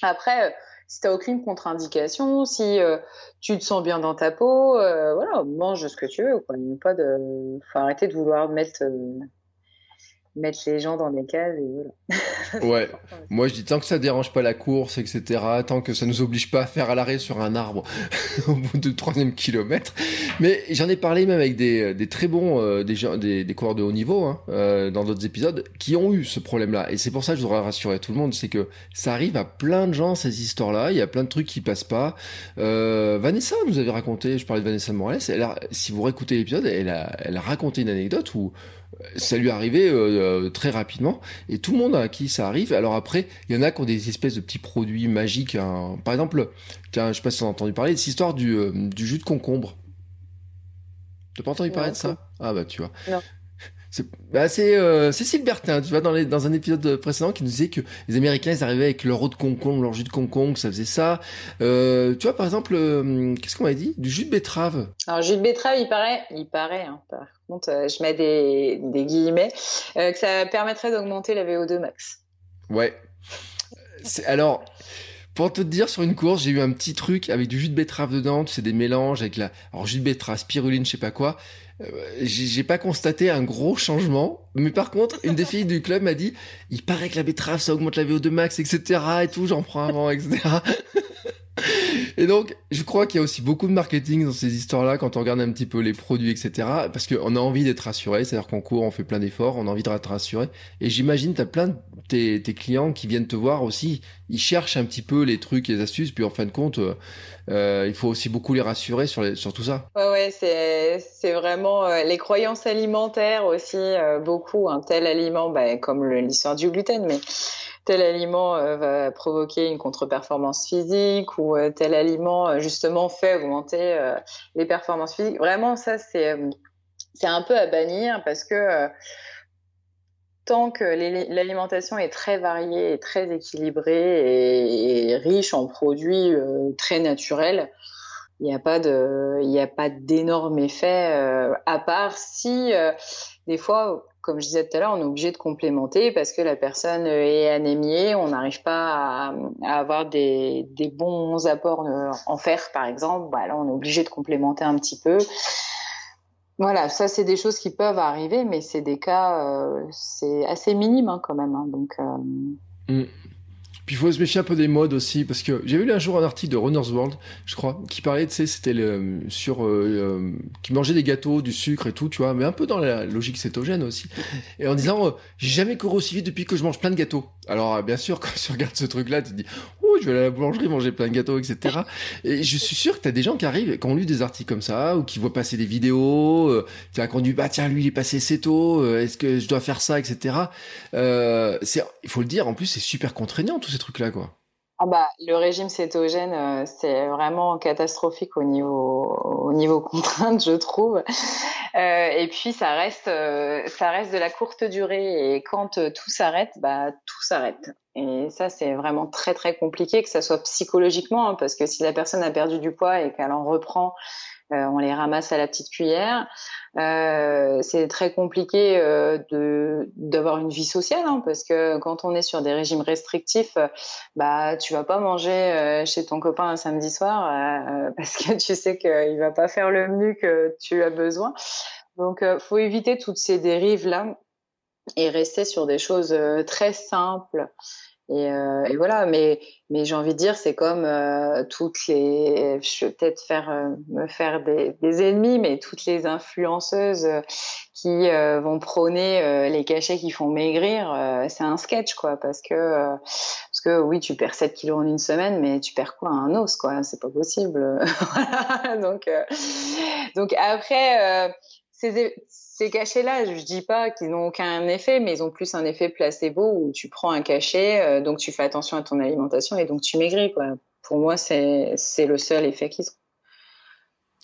Après, si tu n'as aucune contre-indication, si tu te sens bien dans ta peau, voilà, mange ce que tu veux. Il pas de, faut arrêter de vouloir mettre mettre les gens dans des cases et voilà. ouais. Moi, je dis tant que ça dérange pas la course, etc., tant que ça nous oblige pas à faire à l'arrêt sur un arbre au bout du troisième kilomètre. Mais j'en ai parlé même avec des, des très bons, euh, des, gens, des, des coureurs de haut niveau, hein, euh, dans d'autres épisodes, qui ont eu ce problème-là. Et c'est pour ça que je voudrais rassurer tout le monde, c'est que ça arrive à plein de gens, ces histoires-là. Il y a plein de trucs qui passent pas. Euh, Vanessa nous avait raconté, je parlais de Vanessa Morales, elle a, si vous réécoutez l'épisode, elle a, elle a raconté une anecdote où ça lui arrivait euh, euh, très rapidement et tout le monde à qui ça arrive. Alors après, il y en a qui ont des espèces de petits produits magiques. Hein. Par exemple, tiens, je sais pas si tu as entendu parler de cette histoire du, euh, du jus de concombre. T'as pas entendu parler de ça? Ah bah tu vois. Non. C'est bah, euh, Cécile Bertin, tu vois, dans, les, dans un épisode précédent, qui nous disait que les Américains, ils arrivaient avec leur eau de concombre, leur jus de concombre, ça faisait ça. Euh, tu vois, par exemple, euh, qu'est-ce qu'on m'a dit? Du jus de betterave. Alors, jus de betterave, il paraît, il paraît, hein, par euh, je mets des, des guillemets, euh, que ça permettrait d'augmenter la VO2 max. Ouais. Alors, pour te dire, sur une course, j'ai eu un petit truc avec du jus de betterave dedans, tu sais, des mélanges avec la, alors jus de betterave, spiruline, je sais pas quoi. Euh, j'ai pas constaté un gros changement, mais par contre, une des filles du club m'a dit, il paraît que la betterave ça augmente la VO2 max, etc. et tout, j'en prends avant, etc. Et donc, je crois qu'il y a aussi beaucoup de marketing dans ces histoires-là quand on regarde un petit peu les produits, etc. Parce qu'on a envie d'être rassuré, c'est-à-dire qu'on court, on fait plein d'efforts, on a envie d'être rassuré. Et j'imagine, tu as plein de tes, clients qui viennent te voir aussi, ils cherchent un petit peu les trucs, les astuces, puis en fin de compte, euh, euh il faut aussi beaucoup les rassurer sur, sur tout ça. Ouais, ouais, c'est, vraiment euh, les croyances alimentaires aussi, beaucoup. Un tel aliment, bah, comme l'histoire du gluten, mais tel aliment euh, va provoquer une contre-performance physique ou euh, tel aliment euh, justement fait augmenter les performances physiques. Vraiment, ça c'est un peu à bannir parce que tant que l'alimentation est très variée et très équilibrée et, riche en produits très naturels, il n'y a pas de, il n'y a pas d'énormes effets à part si des fois comme je disais tout à l'heure, on est obligé de complémenter parce que la personne est anémiée, on n'arrive pas à, avoir des, bons apports en fer, par exemple. Bah, on est obligé de complémenter un petit peu. Voilà, ça, c'est des choses qui peuvent arriver, mais c'est des cas, euh, c'est assez minime hein, quand même. Hein, donc. Euh... Mm. Puis il faut se méfier un peu des modes aussi, parce que j'ai lu un jour un article de Runner's World, je crois, qui parlait, tu sais, c'était le, sur, euh, euh, qui mangeait des gâteaux, du sucre et tout, tu vois, mais un peu dans la logique cétogène aussi. Et en disant, euh, j'ai jamais couru aussi vite depuis que je mange plein de gâteaux. Alors, bien sûr, quand tu regardes ce truc-là, tu te dis, oh, je vais aller à la boulangerie manger plein de gâteaux, etc. Et je suis sûr que t'as des gens qui arrivent, qui ont lu des articles comme ça, ou qui voient passer des vidéos, euh, qui a conduit, bah tiens, lui, il est passé tôt, est-ce que je dois faire ça, etc. Euh, il faut le dire, en plus, c'est super contraignant, trucs-là, quoi. Ah bah, le régime cétogène, euh, c'est vraiment catastrophique au niveau, au niveau contrainte, je trouve. Euh, et puis, ça reste, euh, ça reste de la courte durée. Et quand tout s'arrête, bah, tout s'arrête. Et ça, c'est vraiment très, très compliqué, que ça soit psychologiquement, hein, parce que si la personne a perdu du poids et qu'elle en reprend, on les ramasse à la petite cuillère. Euh, c'est très compliqué euh, de d'avoir une vie sociale hein, parce que quand on est sur des régimes restrictifs, bah tu vas pas manger chez ton copain un samedi soir parce que tu sais qu'il va pas faire le menu que tu as besoin. Donc faut éviter toutes ces dérives là et rester sur des choses très simples et, euh, et, voilà, mais, mais j'ai envie de dire, c'est comme euh, toutes les, je vais peut-être faire euh, me faire des, des, ennemis, mais toutes les influenceuses qui euh, vont prôner les cachets qui font maigrir, c'est un sketch quoi, parce que parce que oui, tu perds 7 kilos en une semaine, mais tu perds quoi un os quoi, c'est pas possible. donc donc après ces ces cachets-là, je dis pas qu'ils n'ont aucun effet, mais ils ont plus un effet placebo où tu prends un cachet, euh, donc tu fais attention à ton alimentation et donc tu maigris, quoi. pour moi, c'est le seul effet qu'ils ont.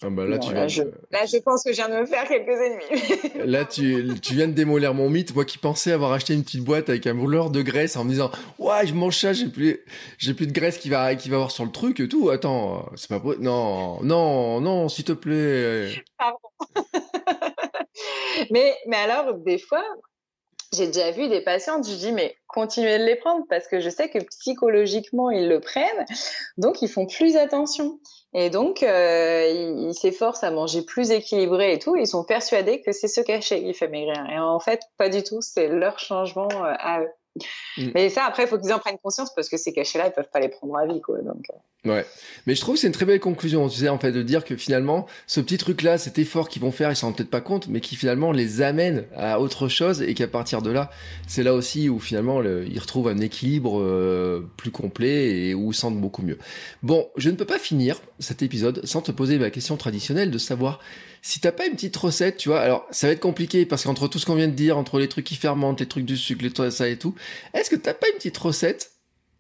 Ah bah là, tu là, je, là, je pense que je viens de me faire quelques ennemis. là, tu, tu viens de démolir mon mythe. Moi qui pensais avoir acheté une petite boîte avec un brûleur de graisse en me disant, ouais, je mange ça, j'ai plus, j'ai plus de graisse qui va, qui va avoir sur le truc et tout. Attends, c'est pas Non, non, non, s'il te plaît. Pardon. Mais, mais alors, des fois, j'ai déjà vu des patientes, je dis mais continuez de les prendre parce que je sais que psychologiquement ils le prennent, donc ils font plus attention. Et donc euh, ils s'efforcent à manger plus équilibré et tout. Ils sont persuadés que c'est ce cachet qui fait maigrir. Et en fait, pas du tout. C'est leur changement euh, à eux. Mm. Mais ça, après, il faut qu'ils en prennent conscience parce que ces cachets-là, ils peuvent pas les prendre à vie, quoi. Donc. Ouais. Mais je trouve que c'est une très belle conclusion, tu sais, en fait, de dire que finalement, ce petit truc-là, cet effort qu'ils vont faire, ils s'en rendent peut-être pas compte, mais qui finalement les amène à autre chose et qu'à partir de là, c'est là aussi où finalement ils retrouvent un équilibre euh, plus complet et où ils sentent beaucoup mieux. Bon, je ne peux pas finir cet épisode sans te poser ma question traditionnelle de savoir si t'as pas une petite recette, tu vois, alors ça va être compliqué parce qu'entre tout ce qu'on vient de dire, entre les trucs qui fermentent, les trucs du sucre, les ça et tout, est-ce que t'as pas une petite recette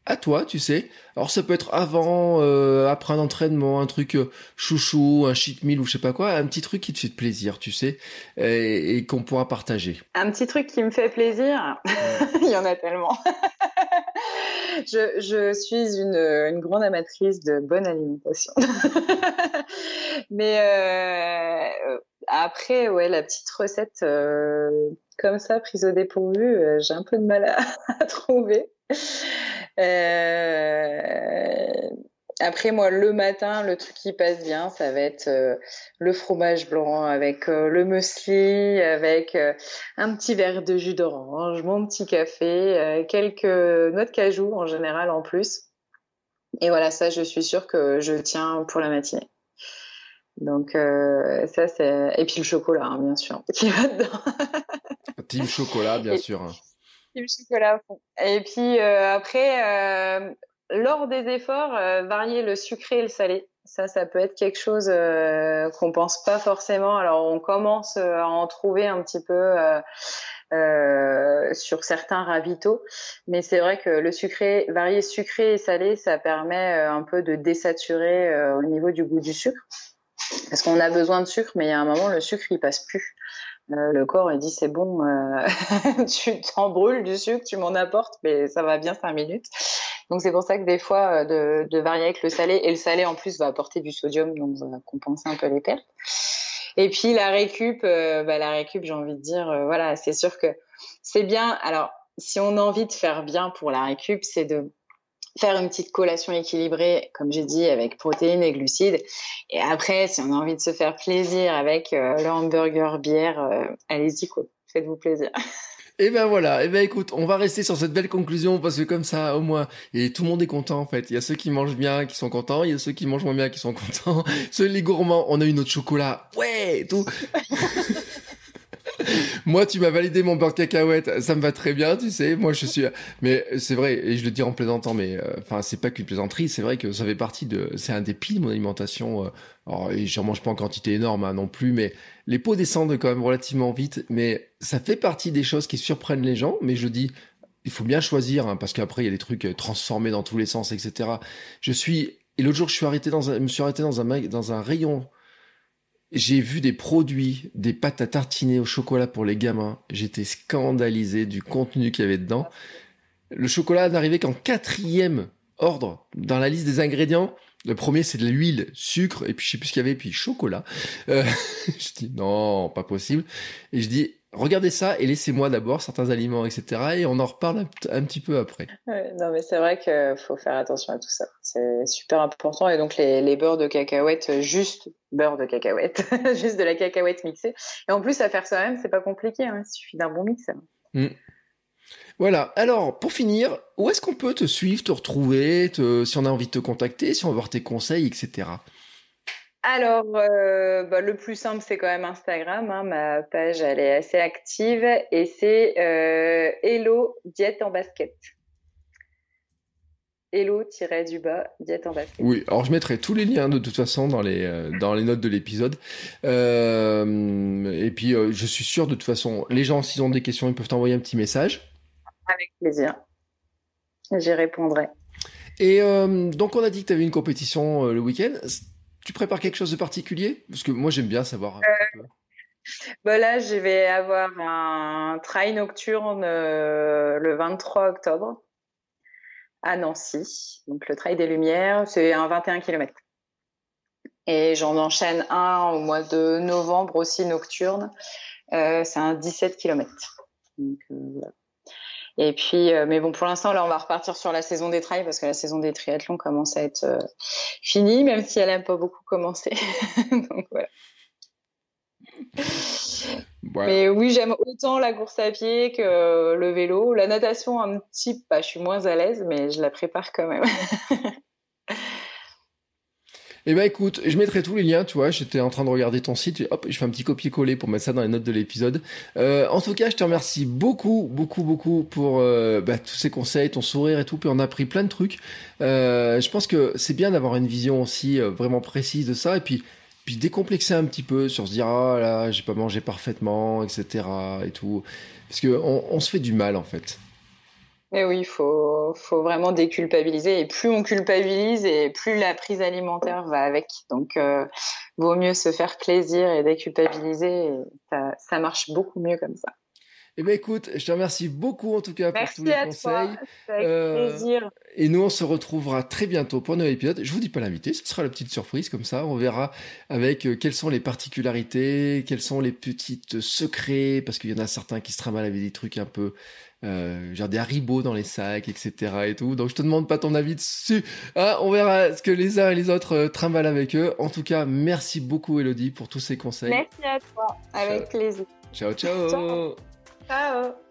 à toi, tu sais Alors ça peut être avant, euh, après un entraînement, un truc euh, chouchou, un cheat meal ou je sais pas quoi, un petit truc qui te fait plaisir, tu sais, et, qu'on pourra partager. Un petit truc qui me fait plaisir, il y en a tellement. je, je, suis une, une, grande amatrice de bonne alimentation. Mais euh, après, ouais, la petite recette comme ça, prise au dépourvu, j'ai un peu de mal à, à trouver. Euh, après, moi, le matin, le truc qui passe bien, ça va être euh, le fromage blanc avec euh, le muesli, avec euh, un petit verre de jus d'orange, mon petit café, quelques noix de cajou en général en plus. Et voilà, ça, je suis sûre que je tiens pour la matinée. Donc ça, c'est... Et puis le chocolat, hein, bien sûr, qui va dedans. Team chocolat, bien sûr. Et puis après lors des efforts, euh, varier le sucré et le salé. Ça, ça peut être quelque chose euh, qu'on pense pas forcément. Alors, on commence euh, à en trouver un petit peu euh, sur certains ravitaux, mais c'est vrai que le sucré, varier sucré et salé, ça permet un peu de désaturer au niveau du goût du sucre, parce qu'on a besoin de sucre, mais il y a un moment, le sucre il passe plus. Le corps il dit c'est bon, tu t'en brûles du sucre, tu m'en apportes, mais ça va bien cinq minutes. Donc c'est pour ça que des fois euh, de, varier avec le salé et le salé en plus va apporter du sodium donc va compenser un peu les pertes. Et puis la récup, euh, bah, la récup j'ai envie de dire euh, voilà c'est sûr que c'est bien. Alors si on a envie de faire bien pour la récup, c'est de faire une petite collation équilibrée, comme j'ai dit, avec protéines et glucides. Et après, si on a envie de se faire plaisir avec le hamburger bière, allez-y quoi, faites-vous plaisir. Et ben voilà, et ben écoute, on va rester sur cette belle conclusion parce que comme ça, au moins, et tout le monde est content en fait. Il y a ceux qui mangent bien qui sont contents, il y a ceux qui mangent moins bien qui sont contents. Ceux les gourmands, on a eu notre chocolat, ouais, tout. moi, tu m'as validé mon beurre de cacahuète, ça me va très bien, tu sais. Moi, je suis, mais c'est vrai, et je le dis en plaisantant, mais euh, enfin, c'est pas qu'une plaisanterie, c'est vrai que ça fait partie de, c'est un des piliers de mon alimentation. Euh, alors, et j'en mange pas en quantité énorme hein, non plus, mais les pots descendent quand même relativement vite. Mais ça fait partie des choses qui surprennent les gens. Mais je dis, il faut bien choisir, hein, parce qu'après il y a des trucs euh, transformés dans tous les sens, etc. Je suis et l'autre jour je suis arrêté dans un, me suis arrêté dans un dans un rayon. J'ai vu des produits, des pâtes à tartiner au chocolat pour les gamins. J'étais scandalisé du contenu qu'il y avait dedans. Le chocolat n'arrivait qu'en quatrième ordre dans la liste des ingrédients. Le premier, c'est de l'huile, sucre, et puis je sais plus ce qu'il y avait, puis chocolat. Euh, je dis non, pas possible. Et je dis, regardez ça et laissez-moi d'abord certains aliments, etc. Et on en reparle un, petit peu après. non, mais c'est vrai qu'il faut faire attention à tout ça. C'est super important. Et donc les, les beurres de cacahuètes, juste beurre de cacahuète, juste de la cacahuète mixée. Et en plus, à faire soi-même, c'est pas compliqué. Hein. Il suffit d'un bon mix. Mm. Voilà. Alors, pour finir, où est-ce qu'on peut te suivre, te retrouver, si on a envie de te contacter, si on veut voir tes conseils, etc. Alors, euh, bah, le plus simple, c'est quand même Instagram. Hein. Ma page, elle est assez active et c'est euh, Hello Diète en basket. Hello-du-bas diète en basket. Oui, alors je mettrai tous les liens de toute façon dans les, euh, dans les notes de l'épisode. et puis, je suis sûr de toute façon, les gens, s'ils ont des questions, ils peuvent t'envoyer un petit message. Avec plaisir. J'y répondrai. Et donc on a dit que tu avais une compétition le week-end. Tu prépares quelque chose de particulier? Parce que moi j'aime bien savoir. Un peu. Bah là, je vais avoir un trail nocturne le 23 octobre à Nancy. Donc le trail des Lumières, c'est un 21 km. Et j'en enchaîne un au mois de novembre aussi nocturne. Euh, c'est un 17 km. Donc, euh, Et puis, euh, mais bon, pour l'instant, là, on va repartir sur la saison des trails parce que la saison des triathlons commence à être finie, même si elle n'a pas beaucoup commencé. Donc voilà. Mais oui, j'aime autant la course à pied que le vélo. La natation, un petit, bah, je suis moins à l'aise, mais je la prépare quand même. Eh ben écoute, je mettrai tous les liens, tu vois, j'étais en train de regarder ton site, hop, je fais un petit copier-coller pour mettre ça dans les notes de l'épisode. Euh, en tout cas, je te remercie beaucoup, beaucoup, beaucoup pour euh, bah, tous ces conseils, ton sourire et tout, puis on a appris plein de trucs. Euh, je pense que c'est bien d'avoir une vision aussi vraiment précise de ça, et puis puis décomplexer un petit peu sur se dire ah là j'ai pas mangé parfaitement etc et tout. Parce que on se fait du mal en fait mais oui, il faut, faut vraiment déculpabiliser. Et plus on culpabilise, et plus la prise alimentaire va avec. Donc, euh, vaut mieux se faire plaisir et déculpabiliser. Et ça, ça marche beaucoup mieux comme ça. Eh bien, écoute, je te remercie beaucoup en tout cas pour tous les à conseils. Toi. Avec euh, plaisir. Et nous, on se retrouvera très bientôt pour un nouvel épisode. Je vous dis pas l'invité, ce sera la petite surprise comme ça. On verra avec euh, quelles sont les particularités, quels sont les petits secrets, parce qu'il y en a certains qui se trimballent avec des trucs un peu euh, genre des haribots dans les sacs, etc. et tout. Donc je te demande pas ton avis dessus. Ah, on verra ce que les uns et les autres euh, trimballent avec eux. En tout cas, merci beaucoup Elodie pour tous ces conseils. Merci à toi, avec plaisir. ciao. ciao. ciao.